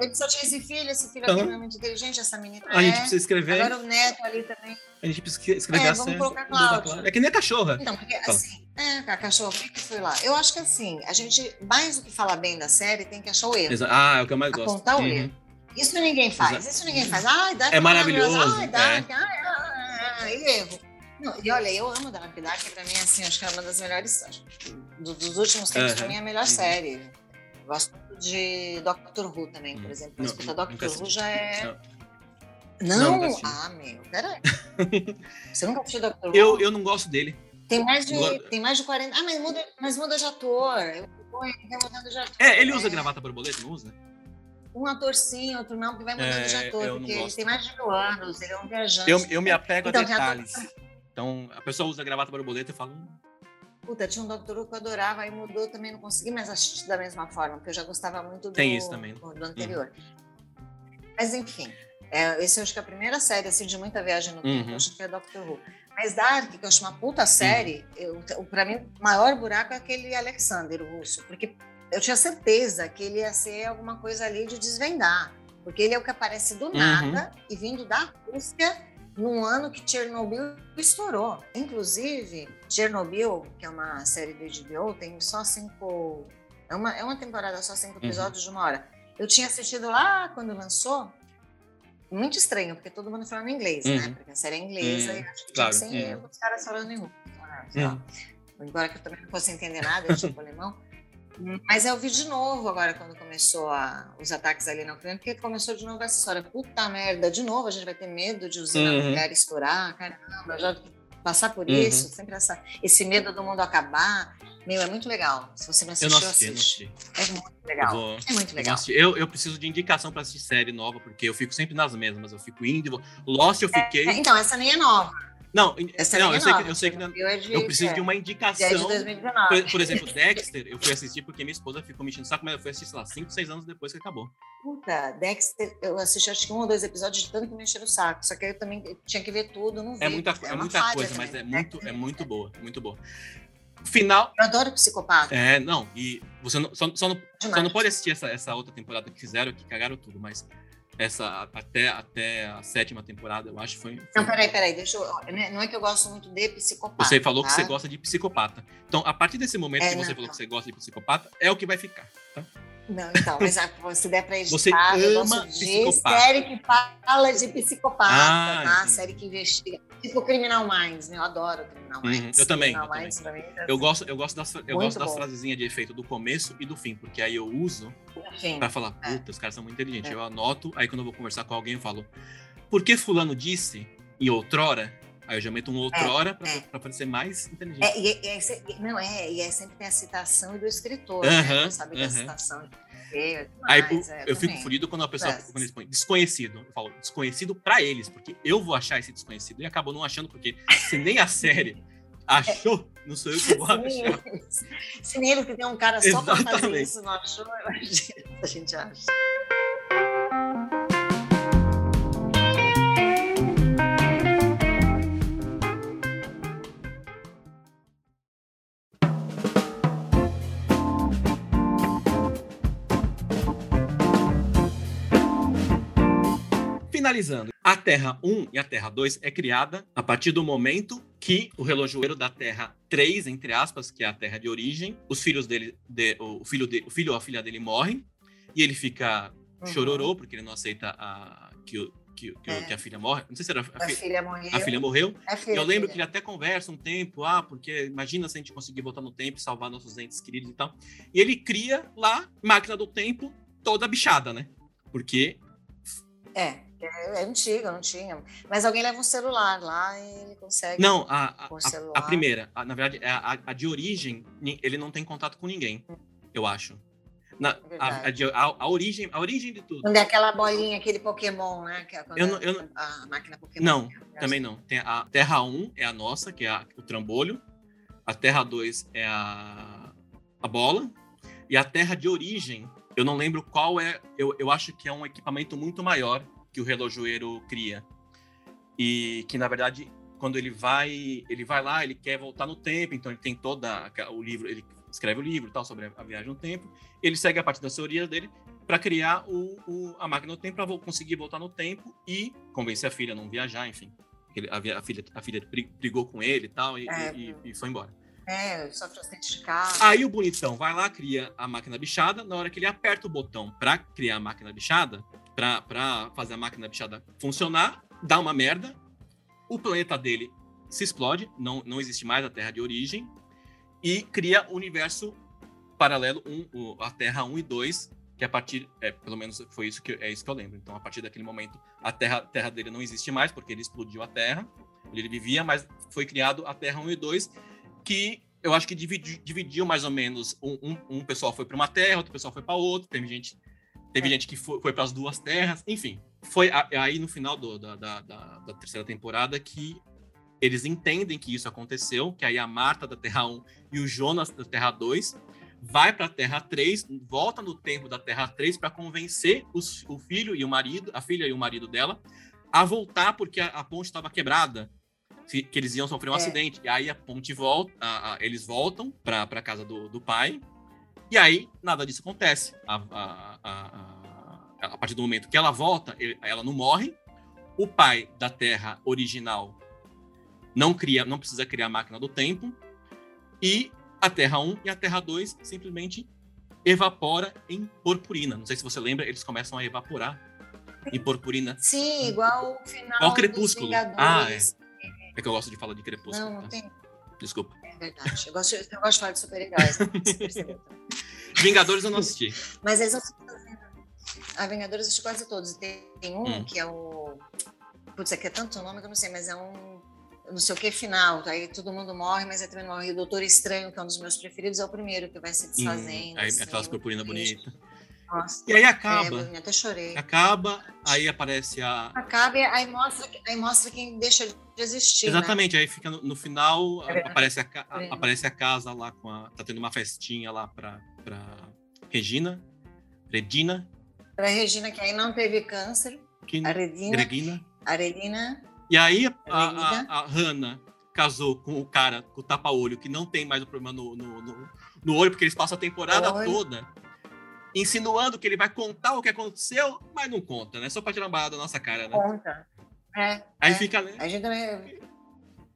ele só tinha esse filho, esse filho é Então, extremamente inteligente, essa menina A gente é. precisa escrever. Agora o neto ali também. A gente precisa escrever É, a vamos colocar Cláudia. É que nem a cachorra. Então, porque Fala. assim, é, a cachorro, por que foi lá? Eu acho que assim, a gente, mais do que falar bem da série, tem que achar o erro. Exa- Ah, é o que eu mais gosto. Apontar o Uhum. erro. Isso ninguém faz, Exato. isso ninguém faz. Ai, Dark É maravilhoso, Ai, Dark, é. ai, ai, ai, erro. Não, e olha, eu amo Dark. Dark pra mim, assim, acho que é uma das melhores, acho dos últimos tempos, pra Aham. mim é a melhor Uhum. série. Gosto muito de Doctor Who também, por Hum. exemplo. Não, nunca Doctor Who já é... Não. Não? Ah, meu, peraí. Você nunca assistiu Doctor Who? Eu, eu não gosto dele. Tem mais de, tem mais de 40. Ah, mas muda, mas muda de ator. Eu vou vai mudando de ator. É, ele usa gravata borboleta, não usa? Um ator sim, outro não, porque vai mudando de É, ator. eu não Porque ele tem mais de mil anos, ele é um viajante. Eu, eu me apego Então, a ator- detalhes. Então, a pessoa usa gravata borboleta e fala. "Hum, Puta, tinha um Doctor Who que eu adorava, aí mudou também, não consegui mais assistir da mesma forma, porque eu já gostava muito do, Tem isso também. do, do anterior. Mas enfim, é, esse eu acho que é a primeira série assim, de muita viagem no tempo, Uhum. eu acho que é Doctor Who. Mas Dark, que eu acho uma puta série, eu, o- pra mim, o maior buraco é aquele Alexander, o russo, porque eu tinha certeza que ele ia ser alguma coisa ali de desvendar, porque ele é o que aparece do nada e vindo da Rússia num ano que Chernobyl estourou. Inclusive, Chernobyl, que é uma série do HBO, tem só cinco. É uma, é uma temporada só, cinco Uhum. episódios de uma hora. Eu tinha assistido lá quando lançou. Muito estranho, porque todo mundo falando inglês, né? Uhum. Porque a série é inglesa Uhum, e acho que claro, ser uhum. os caras falando em russo. né? Embora que eu também não fosse entender nada, tipo alemão. Mas eu vi de novo agora quando começou a- os ataques ali na Ucrânia, porque começou de novo essa história. Puta merda, de novo a gente vai ter medo de usina Uhum. nuclear estourar, caramba, já passar por Uhum. isso, sempre essa, esse medo do mundo acabar. Meu, é muito legal. Se você não Eu assistiu, não assisti, eu não assiste. assisti. É muito Eu, legal. vou, É muito eu, legal. eu, eu preciso de indicação pra assistir série nova, porque eu fico sempre nas mesmas. Eu fico indo. Lost eu fiquei. É, então, essa nem é nova. Não, Essa não nem eu, é sei que, eu sei que não- Viu? É eu preciso é, de uma é de indicação. 2019. Por, por exemplo, Dexter, eu fui assistir porque minha esposa ficou me enchendo o saco, mas eu fui assistir, lá, 5, 6 anos depois que acabou. Puta, Dexter, eu assisti acho que um ou dois episódios de tanto que me encheram o saco. Só que eu também tinha que ver tudo, não vi. É muita, é uma muita coisa, também. mas é muito, é muito boa, muito boa. Final. Eu adoro psicopata. É, não, e você não, só, só não, só não pode assistir essa, essa outra temporada que fizeram, que cagaram tudo, mas essa até, até a sétima temporada, eu acho que foi. foi Não, peraí, peraí, deixa eu. né, Não é que eu gosto muito de psicopata. Você falou que tá? você gosta de psicopata. Então, a partir desse momento É, que você não, falou não. que você gosta de psicopata, é o que vai ficar. Tá? Não, então, mas se der pra editar, Você eu ama de série que fala de psicopata, Ah, tá? Série que investiga. Tipo Criminal Minds, né? Eu adoro Criminal Uhum, Minds. eu também, Criminal eu Minds, pra mim, é Eu gosto, eu gosto das, eu gosto das bom. frasezinhas de efeito do começo e do fim, porque aí eu uso pra falar, É. puta, os caras são muito inteligentes. É. Eu anoto, aí quando eu vou conversar com alguém, eu falo, por que fulano disse em outrora? Aí eu já meto um outrora pra, é. pra parecer mais inteligente. É, e, e, é se- não, é, e é sempre tem a citação do escritor, Aham, né? Sabe da aham. citação. É, Aí demais, o- é, eu fico furido quando a pessoa É. quando eles põem desconhecido. Eu falo desconhecido pra eles, porque eu vou achar esse desconhecido. E acabou não achando, porque se nem a série achou, não sou eu que vou nem achar. Se nem eles que tem um cara só pra fazer isso não achou, a gente acha. Finalizando, a Terra 1 e a Terra 2 é criada a partir do momento que o relojoeiro da Terra 3, entre aspas, que é a Terra de origem, os filhos dele, de- o filho de- o filho ou a filha dele morrem e ele fica Uhum. chororô porque ele não aceita a, que, o- que, que, É. que a filha morre. Não sei se era a, A fi- filha morreu. a filha morreu. É filha, eu lembro filha. que ele até conversa um tempo, ah, porque imagina se a gente conseguir voltar no tempo e salvar nossos entes queridos e tal. E ele cria lá, máquina do tempo, toda bichada, né? Porque É, é, é antiga, não tinha. Mas alguém leva um celular lá e ele consegue. Não, a, a, a- primeira, a- na verdade, é a, a- de origem, ele não tem contato com ninguém, eu acho. Na, a, a, origem, a origem de tudo. Quando é aquela bolinha, aquele Pokémon, né? Que é Eu é não- eu não- A máquina Pokémon. Não, também não. Tem a Terra 1 é a nossa, que é o trambolho. A Terra 2 é a, a bola. E a Terra de origem, eu não lembro qual é. Eu, eu acho que é um equipamento muito maior que o relojoeiro cria. E que, na verdade, quando ele vai, ele vai lá, ele quer voltar no tempo, então ele tem toda o livro, ele escreve o livro tal sobre a viagem no tempo. Ele segue a parte das teorias dele para criar o, o- a máquina do tempo para conseguir voltar no tempo e convencer a filha a não viajar, enfim. Ele- a, a filha, a filha bri- brigou com ele e tal, e, É. e- e foi embora. É, sofre acidente. Aí o bonitão vai lá, cria a máquina bichada. Na hora que ele aperta o botão para criar a máquina bichada, para fazer a máquina bichada funcionar, dá uma merda. O planeta dele se explode, não, não existe mais a Terra de origem, e cria o universo paralelo, um, a Terra 1 e 2, que a partir, é, pelo menos foi isso que, é isso que eu lembro. Então, a partir daquele momento, a Terra, terra dele não existe mais, porque ele explodiu a Terra, ele vivia, mas foi criado a Terra 1 e 2, que eu acho que dividi- dividiu mais ou menos. Um, um- um pessoal foi para uma terra, outro pessoal foi para outra. Teve gente, teve É. gente que foi, para as duas terras. Enfim, foi a- aí no final do- da, da- da- da terceira temporada que eles entendem que isso aconteceu, que aí a Marta da Terra 1 e o Jonas da Terra 2 vai para a Terra 3, volta no tempo da Terra 3 para convencer os, o filho e o marido, a filha e o marido dela, a voltar porque a, a ponte estava quebrada, que eles iam sofrer um é. acidente. E aí a ponte volta, a, a, eles voltam para a casa do, do, pai, e aí nada disso acontece. A, partir do momento que ela volta, ele, ela não morre. O pai da Terra original não cria, não precisa criar a máquina do tempo. E a Terra 1 e a Terra 2 simplesmente evapora em purpurina. Não sei se você lembra, eles começam a evaporar em purpurina. Sim, igual o final igual Crepúsculo. Ah, é. É que eu gosto de falar de Crepúsculo. Não, não tá? tem. Desculpa. É verdade. Eu gosto, eu gosto de falar de super-heróis. Vingadores eu não assisti. Mas eles não fazendo. A Vingadores eu assisti quase todos. Tem, tem um hum. que é o. Putz, aqui é tanto nome que eu não sei, mas é um não sei o que final, aí todo mundo morre, mas aí também morre. O Doutor Estranho, que é um dos meus preferidos, é o primeiro que vai se desfazendo. Hum, aí assim, aquelas purpurina bonita. Nossa, e aí acaba. É, até chorei. Acaba, aí aparece a. Acaba e aí mostra, aí mostra quem deixa de existir. Né? Exatamente, né? aí fica no, no final, é aparece, a, a, é. aparece a casa lá com a. Tá tendo uma festinha lá pra, pra Regina. Regina. Pra Regina, que aí não teve câncer. Que, a Regina. Regina. A e aí a, a, a Hannah casou com o cara com o tapa-olho que não tem mais o problema no, no, no, no olho, porque eles passam a temporada Oi. toda insinuando que ele vai contar o que aconteceu, mas não conta, né? Só pra tirar uma barra da nossa cara, né? Conta. É, aí é. fica, né? A gente também...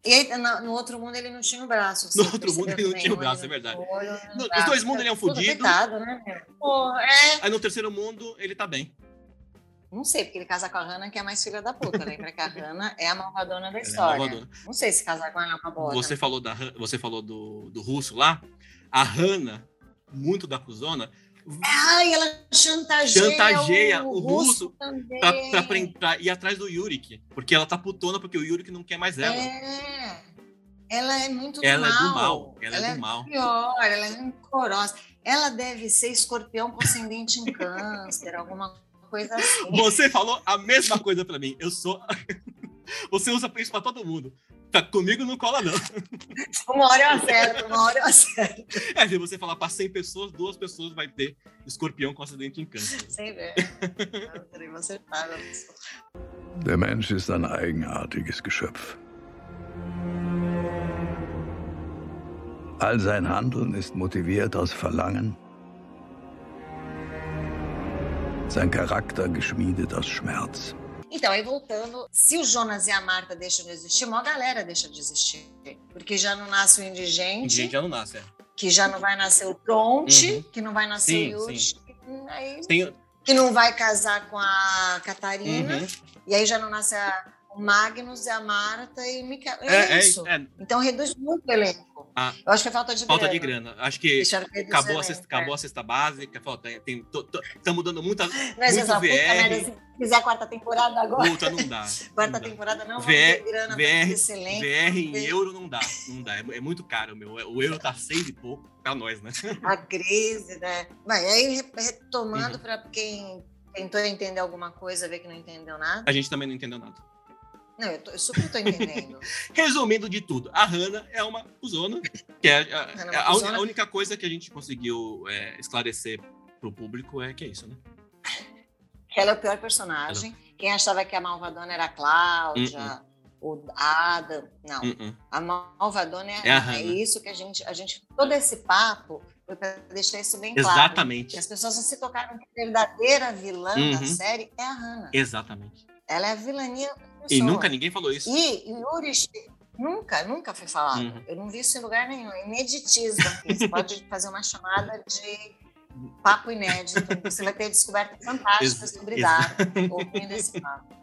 E aí, no, no, outro mundo ele não tinha o braço. No outro mundo ele não tinha o braço, é verdade. Olho, no, nos dois mundos ele é um fudido. Né, Pô, é. Aí no terceiro mundo ele tá bem. Não sei, porque ele casa com a Hannah, que é mais filha da puta. Lembra que a Hannah é a malvadona da história. É malvadona. Não sei se casar com ela é uma boa. Você falou, da, você falou do, do russo lá. A Hannah, muito da cuzona. Ai, ela chantageia, chantageia o, o russo, russo pra, ir atrás do Yurik. Porque ela tá putona porque o Yurik não quer mais ela. É. Ela é muito do ela mal. é do mal. Ela, é ela é, do mal. Pior, ela é rancorosa. Ela deve ser escorpião com ascendente em câncer, alguma coisa assim. Você falou a mesma coisa para mim. Eu sou. Você usa isso para todo mundo. Tá, comigo não cola, não. Uma hora eu acerto, uma hora eu acerto. É, se você falar para 100 pessoas, duas pessoas vai ter escorpião com acidente em câncer. Sem ver. Eu acertar. Der Mensch ist ein eigenartiges Geschöpf. All sein Handeln ist motiviert aus Verlangen, sein Charakter geschmiedet aus Schmerz. Então, aí voltando, se o Jonas e a Marta deixam de existir, uma galera deixa de existir. Porque já não nasce o indigente. Indigente já não nasce, é. Que já não vai nascer o Tronte, uhum. que não vai nascer sim, o Yuri. Aí. Que não vai casar com a Catarina. Uhum. E aí já não nasce a, o Magnus e a Marta e o Michael. É, é, é isso. É, então reduz muito o elenco. Ah, eu acho que é falta de falta grana. de grana. Acho que acabou a, cesta, acabou a cesta básica. Falta, tem, estamos dando muita, Mas muito VR. Puta, se fizer a quarta temporada agora. Puta, não dá. quarta não temporada não VR, vai ter grana VR, VR em euro não dá. Não dá. É, é, muito caro, meu. O euro tá seis e pouco para nós, né? A crise, né? Mas aí, retomando uhum. para quem tentou entender alguma coisa, ver que não entendeu nada. A gente também não entendeu nada. Não, eu, tô, eu super tô entendendo. Resumindo de tudo, a Hannah é uma cuzona, que é, a, é a, a, única coisa que a gente conseguiu é, esclarecer pro público é que é isso, né? Ela é o pior personagem. Ela... Quem achava que a malvadona era a Cláudia, uh -uh. o Adam, não. Uh a malvadona é, é, é, isso que a gente, a gente, todo esse papo foi para deixar isso bem claro. Exatamente. As pessoas não se tocaram que a verdadeira vilã da uhum. série é a Hannah. Exatamente. Ela é a vilania e nunca ninguém falou isso. E Yuri, nunca, nunca foi falado. Uhum. Eu não vi isso em lugar nenhum. É ineditismo. Você pode fazer uma chamada de papo inédito. Você vai ter descobertas fantásticas sobre Dara ouvindo esse papo.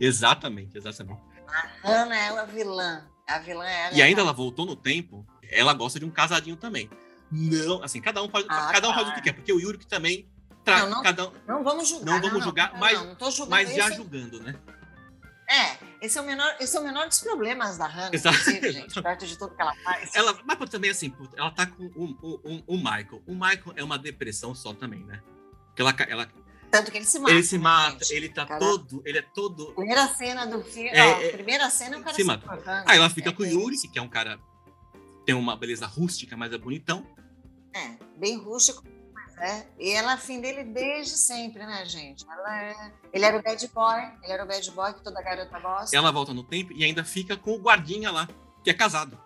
Exatamente, exatamente. A Hannah, é vilã. A vilã é ela. E ainda ela voltou no tempo, ela gosta de um casadinho também. Não, assim, cada um faz, ah, cada um faz o que quer, porque o Yuri também Tra... Não, não, cada... não vamos julgar. Não vamos julgar, não, mas, não, julgando mas já julgando, né? É, esse é o menor, esse é o menor dos problemas da Hannah, Exato. gente, perto de tudo que ela faz. Ela, mas também, assim, ela tá com o, o, o, Michael. O Michael é uma depressão só também, né? Que ela, ela, Tanto que ele se mata. Ele se mata, gente? ele tá Cara, todo. Ele é todo. Primeira cena do filme. É, é, primeira cena, o cara se se, mata. Aí ela fica É, com o Yuri, que é um cara. Tem uma beleza rústica, mas é bonitão. É, bem rústico, mas é. E ela é afim dele desde sempre, né, gente? É- Ele era o bad boy, ele era o bad boy que toda garota gosta. Ela volta no tempo e ainda fica com o guardinha lá, que é casado.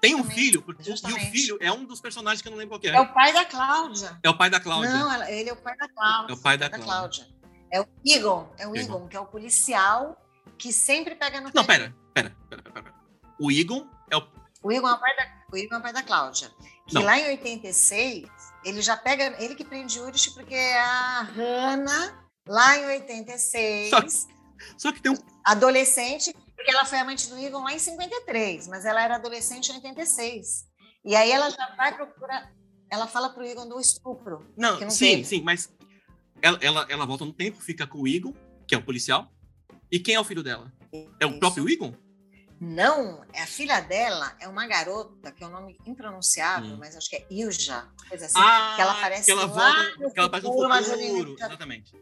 Tem um Justamente, filho, porque- e o filho é um dos personagens que eu não lembro qual é. É o pai da Cláudia. É o pai da Cláudia. Não, ela- ele é o pai da Cláudia. É o pai da Cláudia. É o Egon, é o Egon. Egon, que é o policial que sempre pega no Não, pera, pera, pera, pera, pera. O Egon é o. O Igor é o pai da, o Igor é o pai da Cláudia. Que Não. lá em 86, ele já pega. Ele que prende Urich, porque a Hannah, lá em 86, Só- Só que tem um. adolescente, porque ela foi amante do Igor lá em 53, mas ela era adolescente em 86. E aí ela já vai procurar. Ela fala pro Igor do estupro. Não, que não sim, teve. sim, mas ela, ela, ela volta no tempo, fica com o Egon, que é o policial. E quem é o filho dela? É o próprio Egon? Não, a filha dela é uma garota, que é um nome impronunciável, Hum. mas acho que é Ilja, coisa assim. ah, que ela aparece que ela lá volta, no que ela aparece no futuro, futuro, exatamente.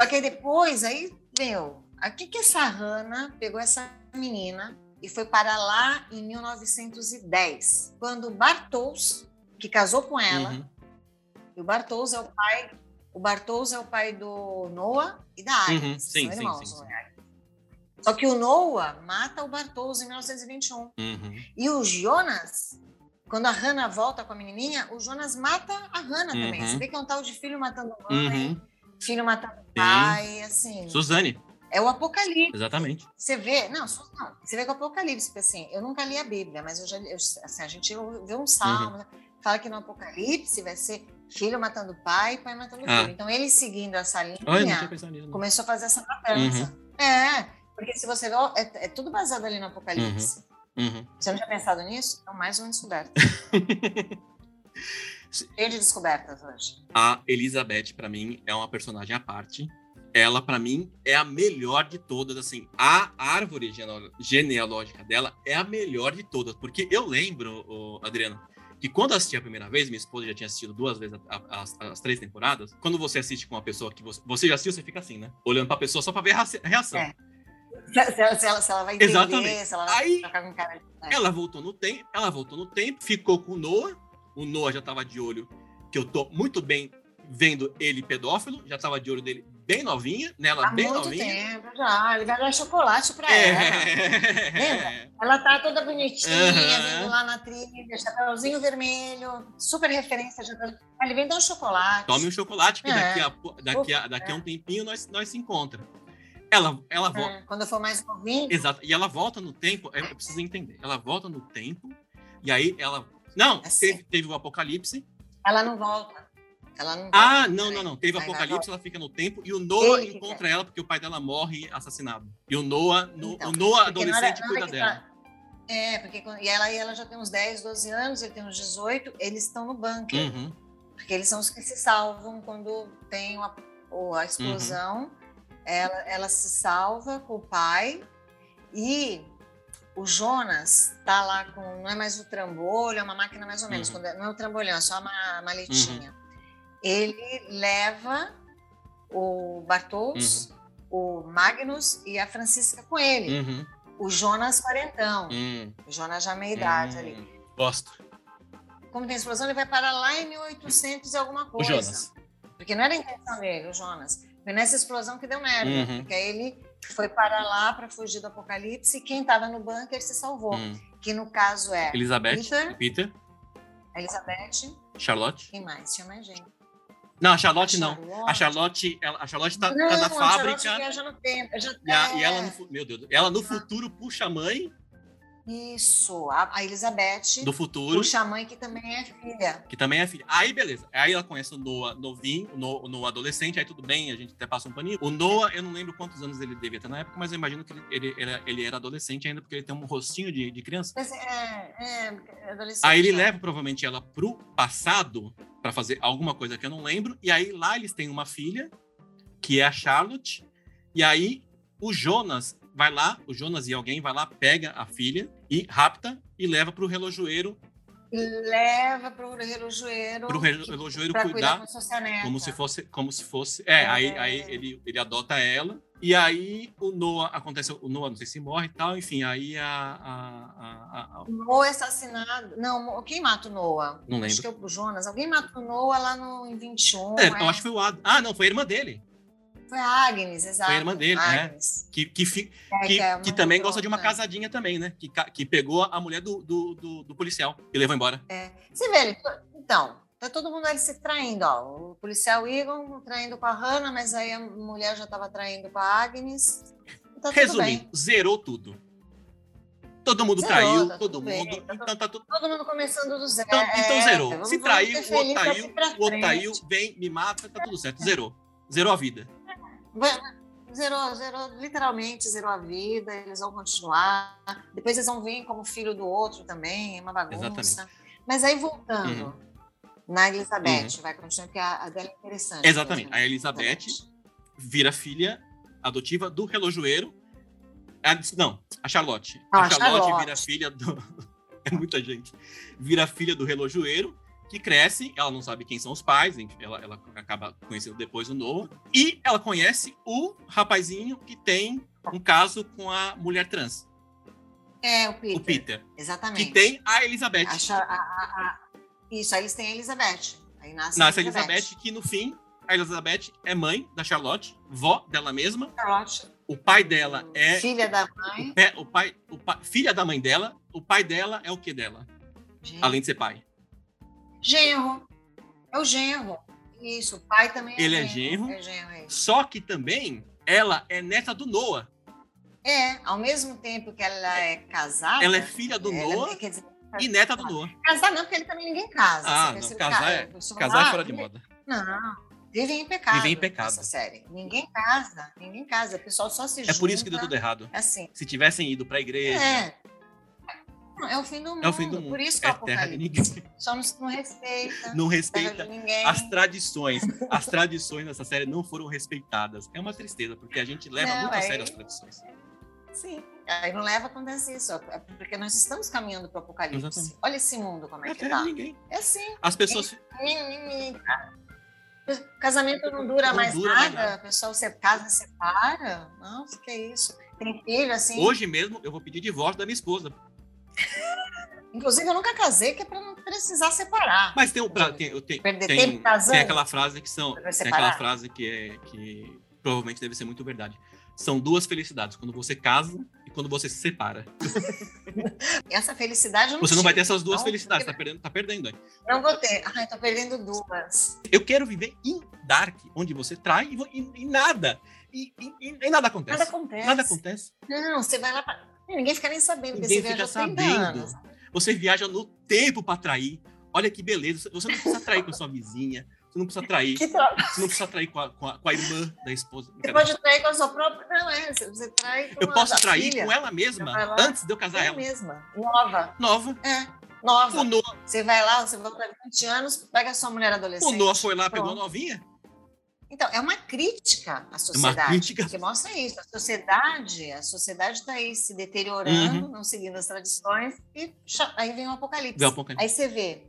Só que aí depois, aí, meu, aqui que essa Hannah pegou essa menina e foi para lá em 1910, quando o Bartels, que casou com ela, Uhum. e o Bartels é o pai, o é o pai do Noah e da Agnes, Uhum, sim, são sim, irmãos, sim, sim. né? Só que o Noah mata o Bartels em 1921. Uhum. E o Jonas, quando a Hannah volta com a menininha, o Jonas mata a Hannah também. Uhum. Você vê que é um tal de filho matando mãe, Uhum. filho matando pai, assim. Suzane, É o Apocalipse. exatamente. Você vê, não, não, você vê que o Apocalipse, porque assim, eu nunca li a Bíblia, mas eu já, eu, assim, a gente vê um salmo, Uhum. né? fala que no Apocalipse vai ser filho matando pai, pai matando Ah. filho. Então ele seguindo essa linha, nisso. não. começou a fazer essa matança. Uhum. É, porque se você vê, é, é tudo baseado ali no Apocalipse. Uhum. Você não tinha pensado nisso? Então, mais uma descoberta. Cheio de descobertas hoje. A Elizabeth, pra mim, é uma personagem à parte. Ela, pra mim, é a melhor de todas. Assim, a árvore gene- genealógica dela é a melhor de todas. Porque eu lembro, ô, Adriano, que quando eu assisti a primeira vez, minha esposa já tinha assistido duas vezes a- a- as, as três temporadas. Quando você assiste com uma pessoa que você, você já assistiu, você fica assim, né? Olhando pra pessoa só pra ver a reação. É. Se, ela, se ela- se ela vai entender, Exatamente. se ela vai Aí- ficar com cara de... É. Ela voltou no tempo, ela voltou no tempo, ficou com o Noah. O Noah já tava de olho, que eu tô muito bem vendo ele pedófilo, já tava de olho dele bem novinha, nela Há bem muito novinha. tempo já. Ele vai dar chocolate pra ela. É. Lembra? Ela tá toda bonitinha, vindo lá na trilha, chapéuzinho vermelho, super referência. De... Ah, Ele vem dar um chocolate. Tome um chocolate, que É. daqui, a, daqui, a, daqui a um tempinho nós, nós se encontra. Ela, ela volta. É, Quando eu for mais novinho, Exato. E ela volta no tempo, eu preciso entender. Ela volta no tempo, e aí ela. Não, Assim. teve, teve o apocalipse. ela não volta. Ela não volta. Ah, não, Peraí. não, não. Teve o apocalipse, ela fica no tempo, e o Noah Ele encontra ela porque o pai dela morre assassinado. E o Noah, no- Então, o Noah adolescente cuida dela. tá- É, porque e ela, e ela já tem uns 10, 12 anos, ele tem uns 18, eles estão no bunker. Uhum. Porque eles são os que se salvam quando tem uma, a explosão. Uhum. Ela, ela se salva com o pai e o Jonas tá lá com. Não é mais o trambolho, é uma máquina mais ou menos. Uhum. é- não é o trambolhão, é só uma maletinha. Ele leva o Bartolus, o Magnus e a Francisca com ele. Uhum. O Jonas quarentão. Uhum. O Jonas já meia idade ali. Uhum. Gosto. Como tem explosão, ele vai parar lá em 1800 e alguma O coisa. Jonas. Porque não era a intenção dele, o Jonas. Foi nessa explosão que deu merda. Uhum. Porque ele foi para lá para fugir do apocalipse e quem estava no bunker se salvou. Uhum. Que no caso é Elizabeth, Peter. Peter, Elizabeth. Charlotte. Quem mais? Tinha mais gente. Não, a Charlotte não. Charlotte. A Charlotte, ela, a Charlotte tá, não, tá na a Charlotte fábrica. viaja no tempo. Já- E, a- e é, ela no, meu Deus, ela no futuro puxa a mãe Isso. A, a Elizabeth do futuro, puxa a mãe que também é filha. que também é filha. Aí, beleza. Aí ela conhece o Noah novinho, o Noah, o Noah adolescente, aí tudo bem, a gente até passa um paninho. O Noah, eu não lembro quantos anos ele devia ter na época, mas eu imagino que ele, ele, ele, ele era adolescente ainda, porque ele tem um rostinho de, de criança. Mas é, é adolescente. Aí ele né? leva provavelmente ela pro passado pra fazer alguma coisa que eu não lembro. E aí lá eles têm uma filha, que é a Charlotte. E aí o Jonas vai lá, o Jonas e alguém vai lá, pega a filha e rapta e leva pro relojoeiro leva para o relojoeiro. Para o relojoeiro cuidar, neta. como se fosse, como se fosse. É, aí, É. aí ele, ele adota ela. E aí o Noah acontece, o Noah não sei se morre e tal, enfim, aí a, a, a- a- O Noah é assassinado. Não, quem mata o Noah? Não Acho lembro. que é o Jonas. Alguém mata o Noah lá no, em 21. É, é. eu acho que foi o Ad... Ah, não, foi a irmã dele. Foi a Agnes, exato. Foi a irmã dele, né? Agnes. Que, que, fi- É, que, é uma que também gosta de uma casadinha também, né? Que, que pegou a mulher do, do, do, do policial e levou embora. É. Você vê, então, tá todo mundo ali se traindo, ó. O policial Egon traindo com a Hannah, mas aí a mulher já estava traindo com a Agnes. Tá tudo Resumindo, bem. zerou tudo. Todo mundo Zerou, traiu, tá todo tudo bem, mundo. tá então tá tudo. Todo mundo começando do zero. Então, então É, zerou. vamos- Se traiu, o outro traiu, o outro traiu, vem, me mata, tá tudo certo. Zerou. Zerou a vida. Zerou, zerou, literalmente zerou a vida, eles vão continuar. Depois eles vão vir como filho do outro também, é uma bagunça. Exatamente. Mas aí voltando Uhum. na Elizabeth, vai continuar, porque a, a dela é interessante. Exatamente. mesmo. A Elizabeth vira filha adotiva do relojoeiro. A- não, a Charlotte. Ah, a a Charlotte, Charlotte. vira filha do. é muita gente. Vira filha do relojoeiro, que cresce, ela não sabe quem são os pais, ela, ela acaba conhecendo depois o Noah. E ela conhece o rapazinho que tem um caso com a mulher trans, É, o Peter. o Peter. Exatamente. Que tem a Elizabeth. A a- a- Isso, aí eles têm a Elizabeth. Aí nasce, Nasce a Elizabeth, que no fim, a Elizabeth é mãe da Charlotte, vó dela mesma. Charlotte, O pai dela é filha da mãe. É, o pai, o pai, filha da mãe dela, o pai dela é o que dela, Gente, além de ser pai. Genro. É o genro. Isso, o pai também é Ele é genro. genro. É genro, é. Só que também ela é neta do Noah. É, ao mesmo tempo que ela é casada. Ela é filha do ela- Noah dizer, e neta do Noah. casar não, porque ele também ninguém casa. Ah, não, percebe? casar é- a Casar é fora de moda. Não, vivem em pecado. Vivem em pecado. Essa série. Ninguém casa, ninguém casa. O pessoal só se É junta. por isso que deu tudo errado. É assim. Se tivessem ido pra igreja, É. Não, É o fim do mundo. é o fim do mundo. Por isso que é o É terra de apocalipse. ninguém. Só não, não respeita. Não respeita as tradições. As tradições dessa série não foram respeitadas. É uma tristeza, porque a gente leva Não, muito a é- sério as tradições. Sim. Aí não leva acontece isso. É porque nós estamos caminhando para o apocalipse. Exatamente. Olha esse mundo como É é que tá. ninguém. É assim. As pessoas. Casamento não dura Não mais dura mais nada, nada. o pessoal se casa e separa. Nossa, que é isso? Tem filho assim. Hoje mesmo eu vou pedir divórcio da minha esposa. Inclusive, eu nunca casei, que é para não precisar separar. Mas tem, pra, tem, eu tenho, Perder tem, tempo casando. tem aquela frase que são. Tem aquela frase que é que provavelmente deve ser muito verdade. São duas felicidades, quando você casa e quando você se separa. Essa felicidade não Você não vai ter essas duas Não, felicidades, tá porque perdendo, tá perdendo. Não vou ter. Ai, tô perdendo duas. Eu quero viver em Dark, onde você trai e, e- e nada. E- e nada acontece. Nada acontece. Nada acontece. Não, você vai lá pra... Ninguém fica nem sabendo. porque Ninguém você fica viaja 30 sabendo. Você viaja no tempo pra trair. Olha que beleza. Você não precisa trair com a sua vizinha. Você não precisa trair. Você não precisa trair com a, com a- com a irmã da esposa. Você pode trair com a sua própria. Não, é. você- trai com Eu a posso trair filha. com ela mesma antes de eu casar Ela ela. mesma. Nova. Nova. É. Nova. O Noah, Você vai lá, você volta 20 anos, pega a sua mulher adolescente. o Noah foi lá, pegou a novinha. Então, é uma crítica à sociedade. crítica. Que mostra isso. A sociedade, a sociedade está aí se deteriorando, Uhum. não seguindo as tradições, e aí vem o apocalipse. Vem o apocalipse. Aí você vê,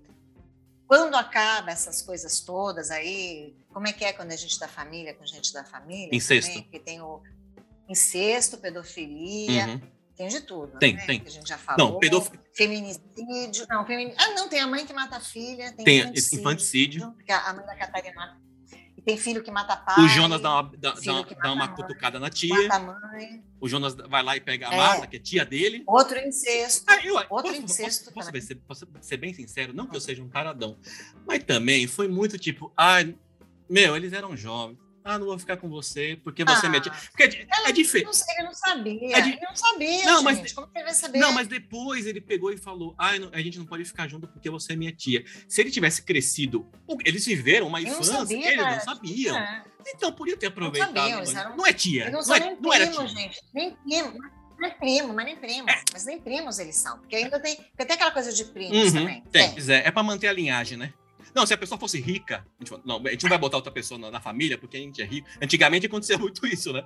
quando acaba essas coisas todas aí, como é que é quando a gente da família, com gente da família? Incesto. Também, porque tem o incesto, pedofilia, Uhum. tem de tudo. Tem, né? tem. Que a gente já falou. Não, pedof... Feminicídio. Não, femini... Ah, não, tem a mãe que mata a filha. Tem, tem infanticídio, infanticídio. porque a mãe da Catarina mata. Tem filho que mata pai. O Jonas dá uma, dá, dá- dá uma cutucada na tia. Mata a mãe. O Jonas vai lá e pega a É. Marta, que é tia dele. Outro incesto. Ah, eu, Outro posso, incesto posso, posso, ser, posso ser bem sincero, não que eu seja um taradão, mas também foi muito tipo, ai, meu, eles eram jovens. Ah, não vou ficar com você porque você é minha tia. Ah, Porque é, di- é diferente. não ele não sabia. É de- Ele não sabia, Não, gente. mas- Como que ele vai saber? Não, mas depois ele pegou e falou: ah, a gente não pode ficar junto porque você é minha tia. Se ele tivesse crescido, eles viveram uma Ele não infância, sabia, eles não sabiam. É. Então podia ter aproveitado. sabiam, mas eles eram- Não é tia. Eles não Não, é, nem não era primos, tia. gente. Nem primo. Não é primo, mas nem primos. Mas nem primos eles são. Porque ainda tem. Porque tem aquela coisa de primos Uhum, também. tem, é, é pra manter a linhagem, né? Não, se a pessoa fosse rica, a gente, não, a gente não vai botar outra pessoa na, na família porque a gente é rico. Antigamente acontecia muito isso, né?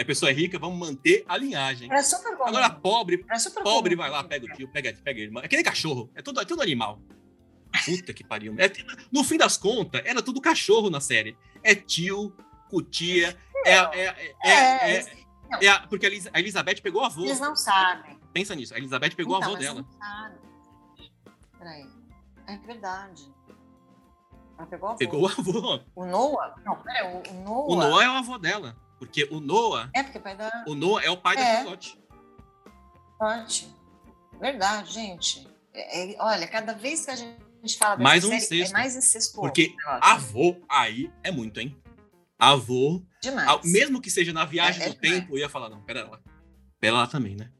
a pessoa é rica, vamos manter a linhagem. Era super comum. Agora, pobre, Era super pobre comum. vai lá, pega o tio, pega, pega a irmã. É que nem cachorro, é tudo, é tudo animal. Puta que pariu. É, no fim das contas, era tudo cachorro na série. É tio, cutia, é, é, é, é, É, é- é a- porque a a Elizabeth pegou o avô. Eles não sabem. Pensa nisso, a Elizabeth pegou Então, avô mas dela. Não sabe. Peraí. É verdade. Ela pegou o avô. Pegou o avô. O Noah? Não, peraí. O, o Noah. O Noah é o avô dela. Porque o Noah, É, porque é pai da o Noah é o pai da É. Charlotte. Charlotte. Verdade, gente. É- é- olha, cada vez que a gente fala dessa Mais um série, incesto. é mais incestuoso. Porque. Avô, aí é muito, hein? Avô, Demais. mesmo que seja na viagem É, é do demais. tempo, eu ia falar, não, pera lá. Pera lá também, né?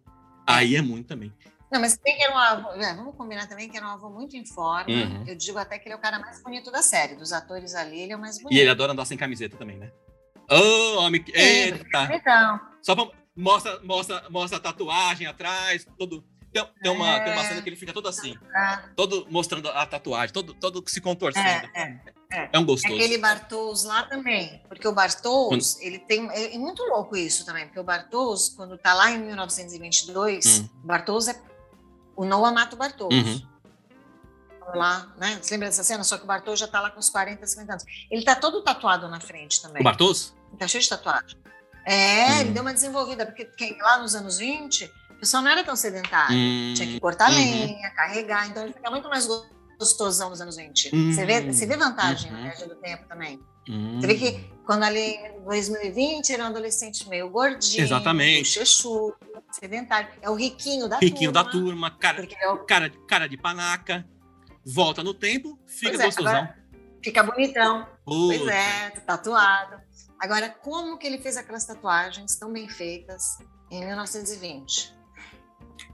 Aí é muito também. Não, mas tem que era um avô. é, vamos combinar também que era um avô muito em forma. Uhum. Eu digo até que ele é o cara mais bonito da série. Dos atores ali, ele é o mais bonito. E ele adora andar sem camiseta também, né? Ô, homem. que- Eita! Então, Só pra. Mostra, mostra, mostra a tatuagem atrás, todo. Tem, tem uma, É. tem uma cena que ele fica todo assim, ah, todo mostrando a tatuagem, todo, todo se contorcendo. é, é. É um É gostoso. aquele Bartos lá também, porque o Bartos, ele tem, é, é muito louco isso também, porque o Bartos, quando tá lá em 1922, Hum. o Bartos é, o Noah mata o Bartos. Uhum. Lá, né? Você lembra dessa cena? Só que o Bartos já tá lá com uns 40, 50 anos. Ele tá todo tatuado na frente também. O Bartos? Tá cheio de tatuagem. É, Hum. ele deu uma desenvolvida, porque quem- lá nos anos 20, o pessoal não era tão sedentário. Hum, Tinha que cortar uhum. lenha, carregar, então ele fica muito mais gostosão nos anos 20. Hum. Você, vê, você vê vantagem Uhum. na viagem do tempo também. hum. Você vê que quando ali em 2020 ele é um adolescente meio gordinho, Exatamente. bochechudo, sedentário. É o riquinho da Riquinho turma. da turma, cara, é o- cara, cara de panaca, volta no tempo, fica Pois é, gostosão. agora fica bonitão. Pois Puta. é, tatuado. Agora, como que ele fez aquelas tatuagens tão bem feitas em 1920?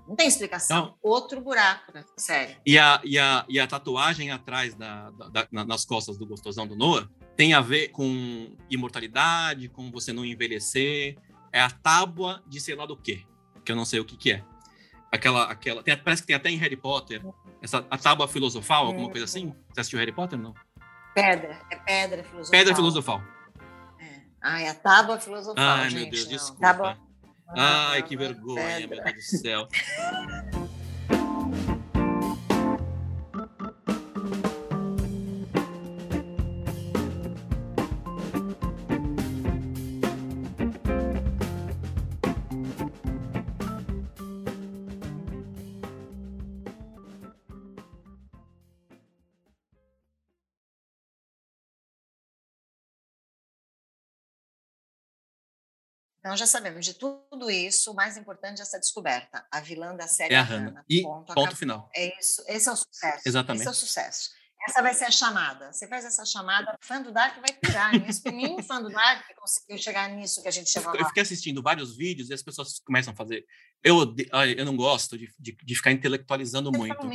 Não tem explicação. Não. Outro buraco, né? Sério. E a, e, a, e a tatuagem atrás da, da- da- na- nas costas do gostosão do Noah tem a ver com imortalidade, com você não envelhecer. É a tábua de sei lá do quê, que eu não sei o que, que é. Aquela, aquela, tem- parece que tem até em Harry Potter, essa, a tábua filosofal, alguma coisa assim. Você assistiu Harry Potter? Não. Pedra. É pedra filosofal. Pedra filosofal. É. Ah, é a tábua filosofal, Ai, gente. meu Deus, não. desculpa. Tábua- Ai, que vergonha, meu Deus do céu. Então já sabemos de tudo isso, o mais importante é essa descoberta. A vilã da série É a é Hannah. E Ponto, ponto final. É isso, esse é o sucesso. Exatamente. Esse é o sucesso. Essa vai ser a chamada. Você faz essa chamada, fã do Dark vai pirar nisso. Nenhum fã do Dark conseguiu chegar nisso que a gente chegou Eu lá. fiquei assistindo vários vídeos e as pessoas começam a fazer. Eu, eu não gosto de, de, de ficar intelectualizando Eu muito.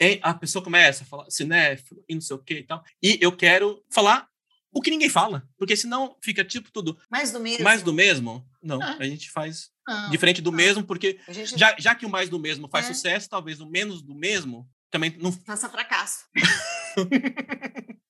E a pessoa começa a falar cinéfilo e não sei o que e tal. E eu quero falar o que ninguém fala, porque senão fica tipo tudo Mais do mesmo. mais do mesmo. Não, Ah. a gente faz Não, diferente do não. mesmo, porque gente já, já que o mais do mesmo faz É. sucesso, talvez o menos do mesmo também não. faça fracasso.